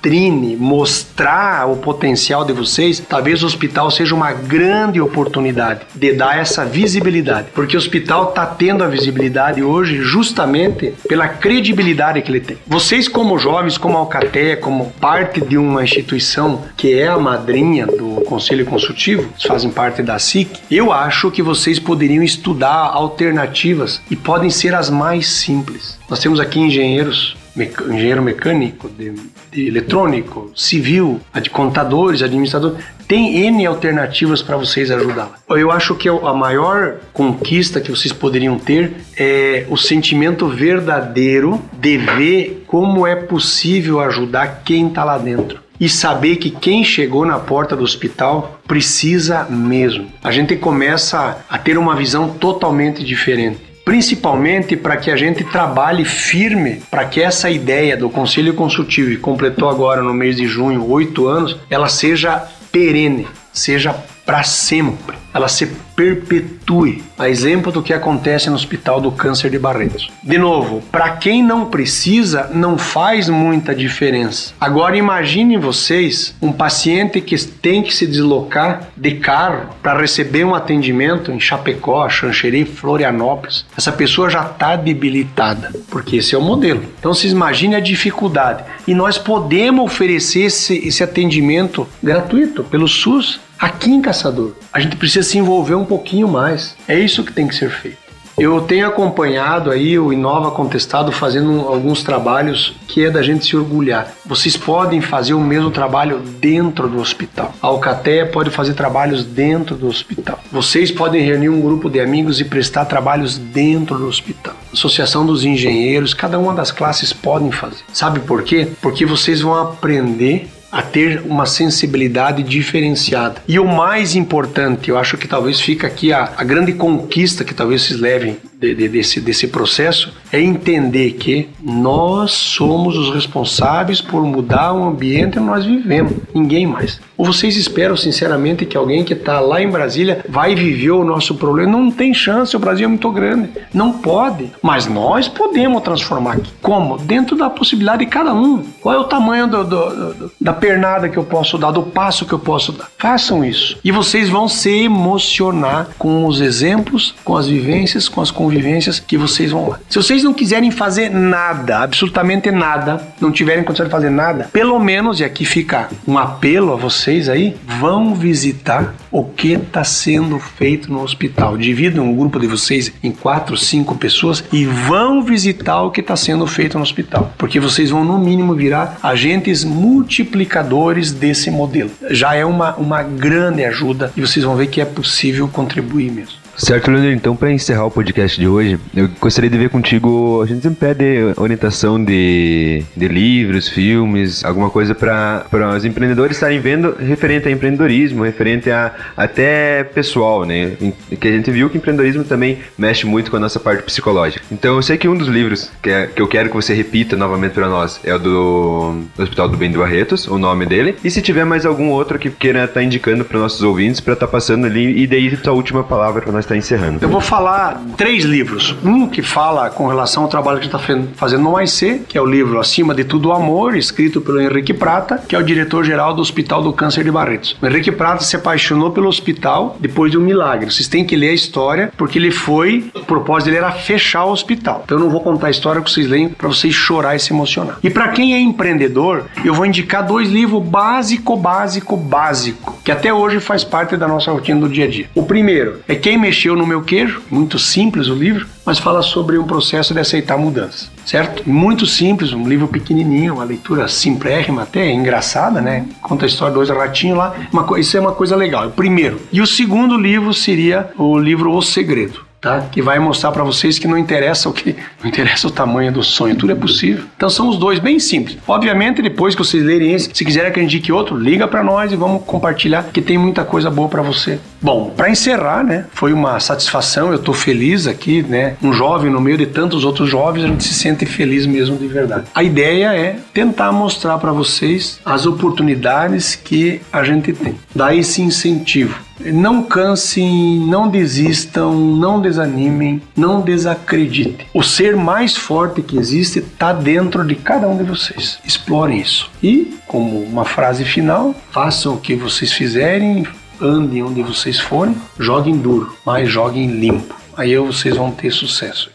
vitrine, mostrar o potencial de vocês, talvez o hospital seja uma grande oportunidade de dar essa visibilidade, porque o hospital está tendo a visibilidade hoje justamente pela credibilidade que ele tem. Vocês, como jovens, como Alcaté, como parte de uma instituição que é a madrinha do Conselho Consultivo, fazem parte da SIC, eu acho que vocês poderiam estudar alternativas e podem ser as mais simples. Nós temos aqui engenheiros, engenheiro mecânico, de, de eletrônico, civil, de contadores, administradores. Tem N alternativas para vocês ajudar. Eu acho que a maior conquista que vocês poderiam ter é o sentimento verdadeiro de ver como é possível ajudar quem está lá dentro e saber que quem chegou na porta do hospital precisa mesmo. A gente começa a ter uma visão totalmente diferente. Principalmente para que a gente trabalhe firme para que essa ideia do Conselho Consultivo, que completou agora no mês de junho oito anos, ela seja perene, seja para sempre. Ela se perpetue, a exemplo do que acontece no Hospital do Câncer de Barretos. De novo, para quem não precisa, não faz muita diferença. Agora imaginem vocês um paciente que tem que se deslocar de carro para receber um atendimento em Chapecó, Xanxerê, Florianópolis. Essa pessoa já está debilitada, porque esse é o modelo. Então vocês imaginem a dificuldade. E nós podemos oferecer esse, esse atendimento gratuito pelo SUS aqui em Caçador. A gente precisa se envolver um pouquinho mais. É isso que tem que ser feito. Eu tenho acompanhado aí o Inova Contestado fazendo alguns trabalhos que é da gente se orgulhar. Vocês podem fazer o mesmo trabalho dentro do hospital. A Alcaté pode fazer trabalhos dentro do hospital. Vocês podem reunir um grupo de amigos e prestar trabalhos dentro do hospital. Associação dos engenheiros, cada uma das classes podem fazer. Sabe por quê? Porque vocês vão aprender a ter uma sensibilidade diferenciada. E o mais importante, eu acho que talvez fica aqui a, a grande conquista que talvez vocês levem de, de, desse, desse processo, é entender que nós somos os responsáveis por mudar o ambiente onde nós vivemos, ninguém mais. Ou vocês esperam sinceramente que alguém que está lá em Brasília vai viver o nosso problema? Não tem chance, o Brasil é muito grande, não pode. Mas nós podemos transformar aqui. Como? Dentro da possibilidade de cada um. Qual é o tamanho do, do, do, da pernada que eu posso dar, do passo que eu posso dar? Façam isso. E vocês vão se emocionar com os exemplos, com as vivências, com as convivências que vocês vão lá. Se vocês não quiserem fazer nada, absolutamente nada, não tiverem condição de fazer nada, pelo menos, e aqui fica um apelo a vocês aí, vão visitar o que está sendo feito no hospital. Dividam um grupo de vocês em quatro, cinco pessoas e vão visitar o que está sendo feito no hospital, porque vocês vão no mínimo virar agentes multiplicadores desse modelo. Já é uma, uma grande ajuda e vocês vão ver que é possível contribuir mesmo. Certo, Leandro. Então, para encerrar o podcast de hoje, eu gostaria de ver contigo. A gente sempre pede orientação de, de livros, filmes, alguma coisa para os empreendedores estarem vendo referente a empreendedorismo, referente a até pessoal, né? Que a gente viu que empreendedorismo também mexe muito com a nossa parte psicológica. Então, eu sei que um dos livros que, é, que eu quero que você repita novamente para nós é o do, Hospital do Bem do Barretos, o nome dele. E se tiver mais algum outro que queira estar tá indicando para nossos ouvintes, para estar tá passando ali, e daí a última palavra para nós está encerrando. Eu vou falar três livros. Um que fala com relação ao trabalho que a gente está fazendo no AIC, que é o livro Acima de Tudo o Amor, escrito pelo Henrique Prata, que é o diretor-geral do Hospital do Câncer de Barretos. O Henrique Prata se apaixonou pelo hospital depois de um milagre. Vocês têm que ler a história, porque ele foi, o propósito dele era fechar o hospital. Então eu não vou contar a história que vocês leem para vocês chorar e se emocionar. E para quem é empreendedor, eu vou indicar dois livros básico, básico, básico, que até hoje faz parte da nossa rotina do dia a dia. O primeiro é Quem Mexeu no Meu Queijo, muito simples o livro, mas fala sobre um processo de aceitar mudanças, certo? Muito simples, um livro pequenininho, uma leitura simplérrima, até engraçada, né? Conta a história de dois ratinhos lá, uma, isso é uma coisa legal, é o primeiro. E o segundo livro seria o livro O Segredo. Tá? Que vai mostrar para vocês que não interessa o que não interessa o tamanho do sonho, tudo é possível. Então são os dois bem simples. Obviamente depois que vocês lerem esse, se quiserem que eu indique outro, liga para nós e vamos compartilhar que tem muita coisa boa para você. Bom, para encerrar, né, foi uma satisfação, eu tô feliz aqui, né, um jovem no meio de tantos outros jovens, a gente se sente feliz mesmo de verdade. A ideia é tentar mostrar para vocês as oportunidades que a gente tem, dar esse incentivo. Não cansem, não desistam, não desanimem, não desacreditem. O ser mais forte que existe está dentro de cada um de vocês. Explorem isso. E, como uma frase final, façam o que vocês fizerem, andem onde vocês forem, joguem duro, mas joguem limpo. Aí vocês vão ter sucesso.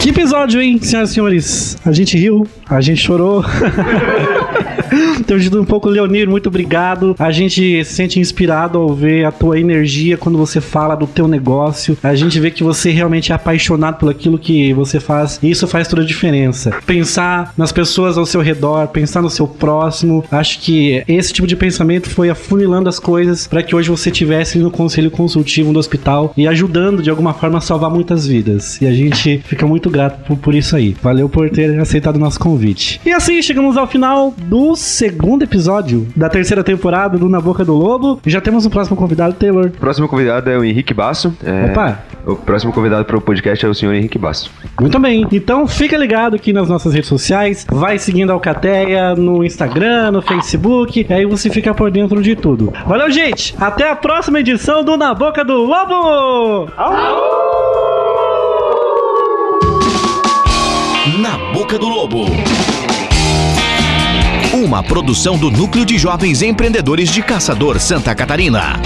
Que episódio, hein, senhoras e senhores? A gente riu, a gente chorou. Tido um pouco, Leonir, muito obrigado. A gente se sente inspirado ao ver a tua energia quando você fala do teu negócio. A gente vê que você realmente é apaixonado por aquilo que você faz. E isso faz toda a diferença. Pensar nas pessoas ao seu redor, pensar no seu próximo. Acho que esse tipo de pensamento foi afunilando as coisas para que hoje você tivesse no conselho consultivo do hospital e ajudando de alguma forma a salvar muitas vidas. E a gente fica muito grato por, por isso aí. Valeu por ter aceitado o nosso convite. E assim chegamos ao final do segundo episódio da terceira temporada do Na Boca do Lobo. E já temos um próximo convidado, Taylor. O próximo convidado é o Henrique Basso. É... Opa! O próximo convidado para o podcast é o senhor Henrique Basso. Muito bem. Então fica ligado aqui nas nossas redes sociais. Vai seguindo a Alcateia no Instagram, no Facebook. E aí você fica por dentro de tudo. Valeu, gente! Até a próxima edição do Na Boca do Lobo! Na Boca do Lobo. Uma produção do Núcleo de Jovens Empreendedores de Caçador, Santa Catarina.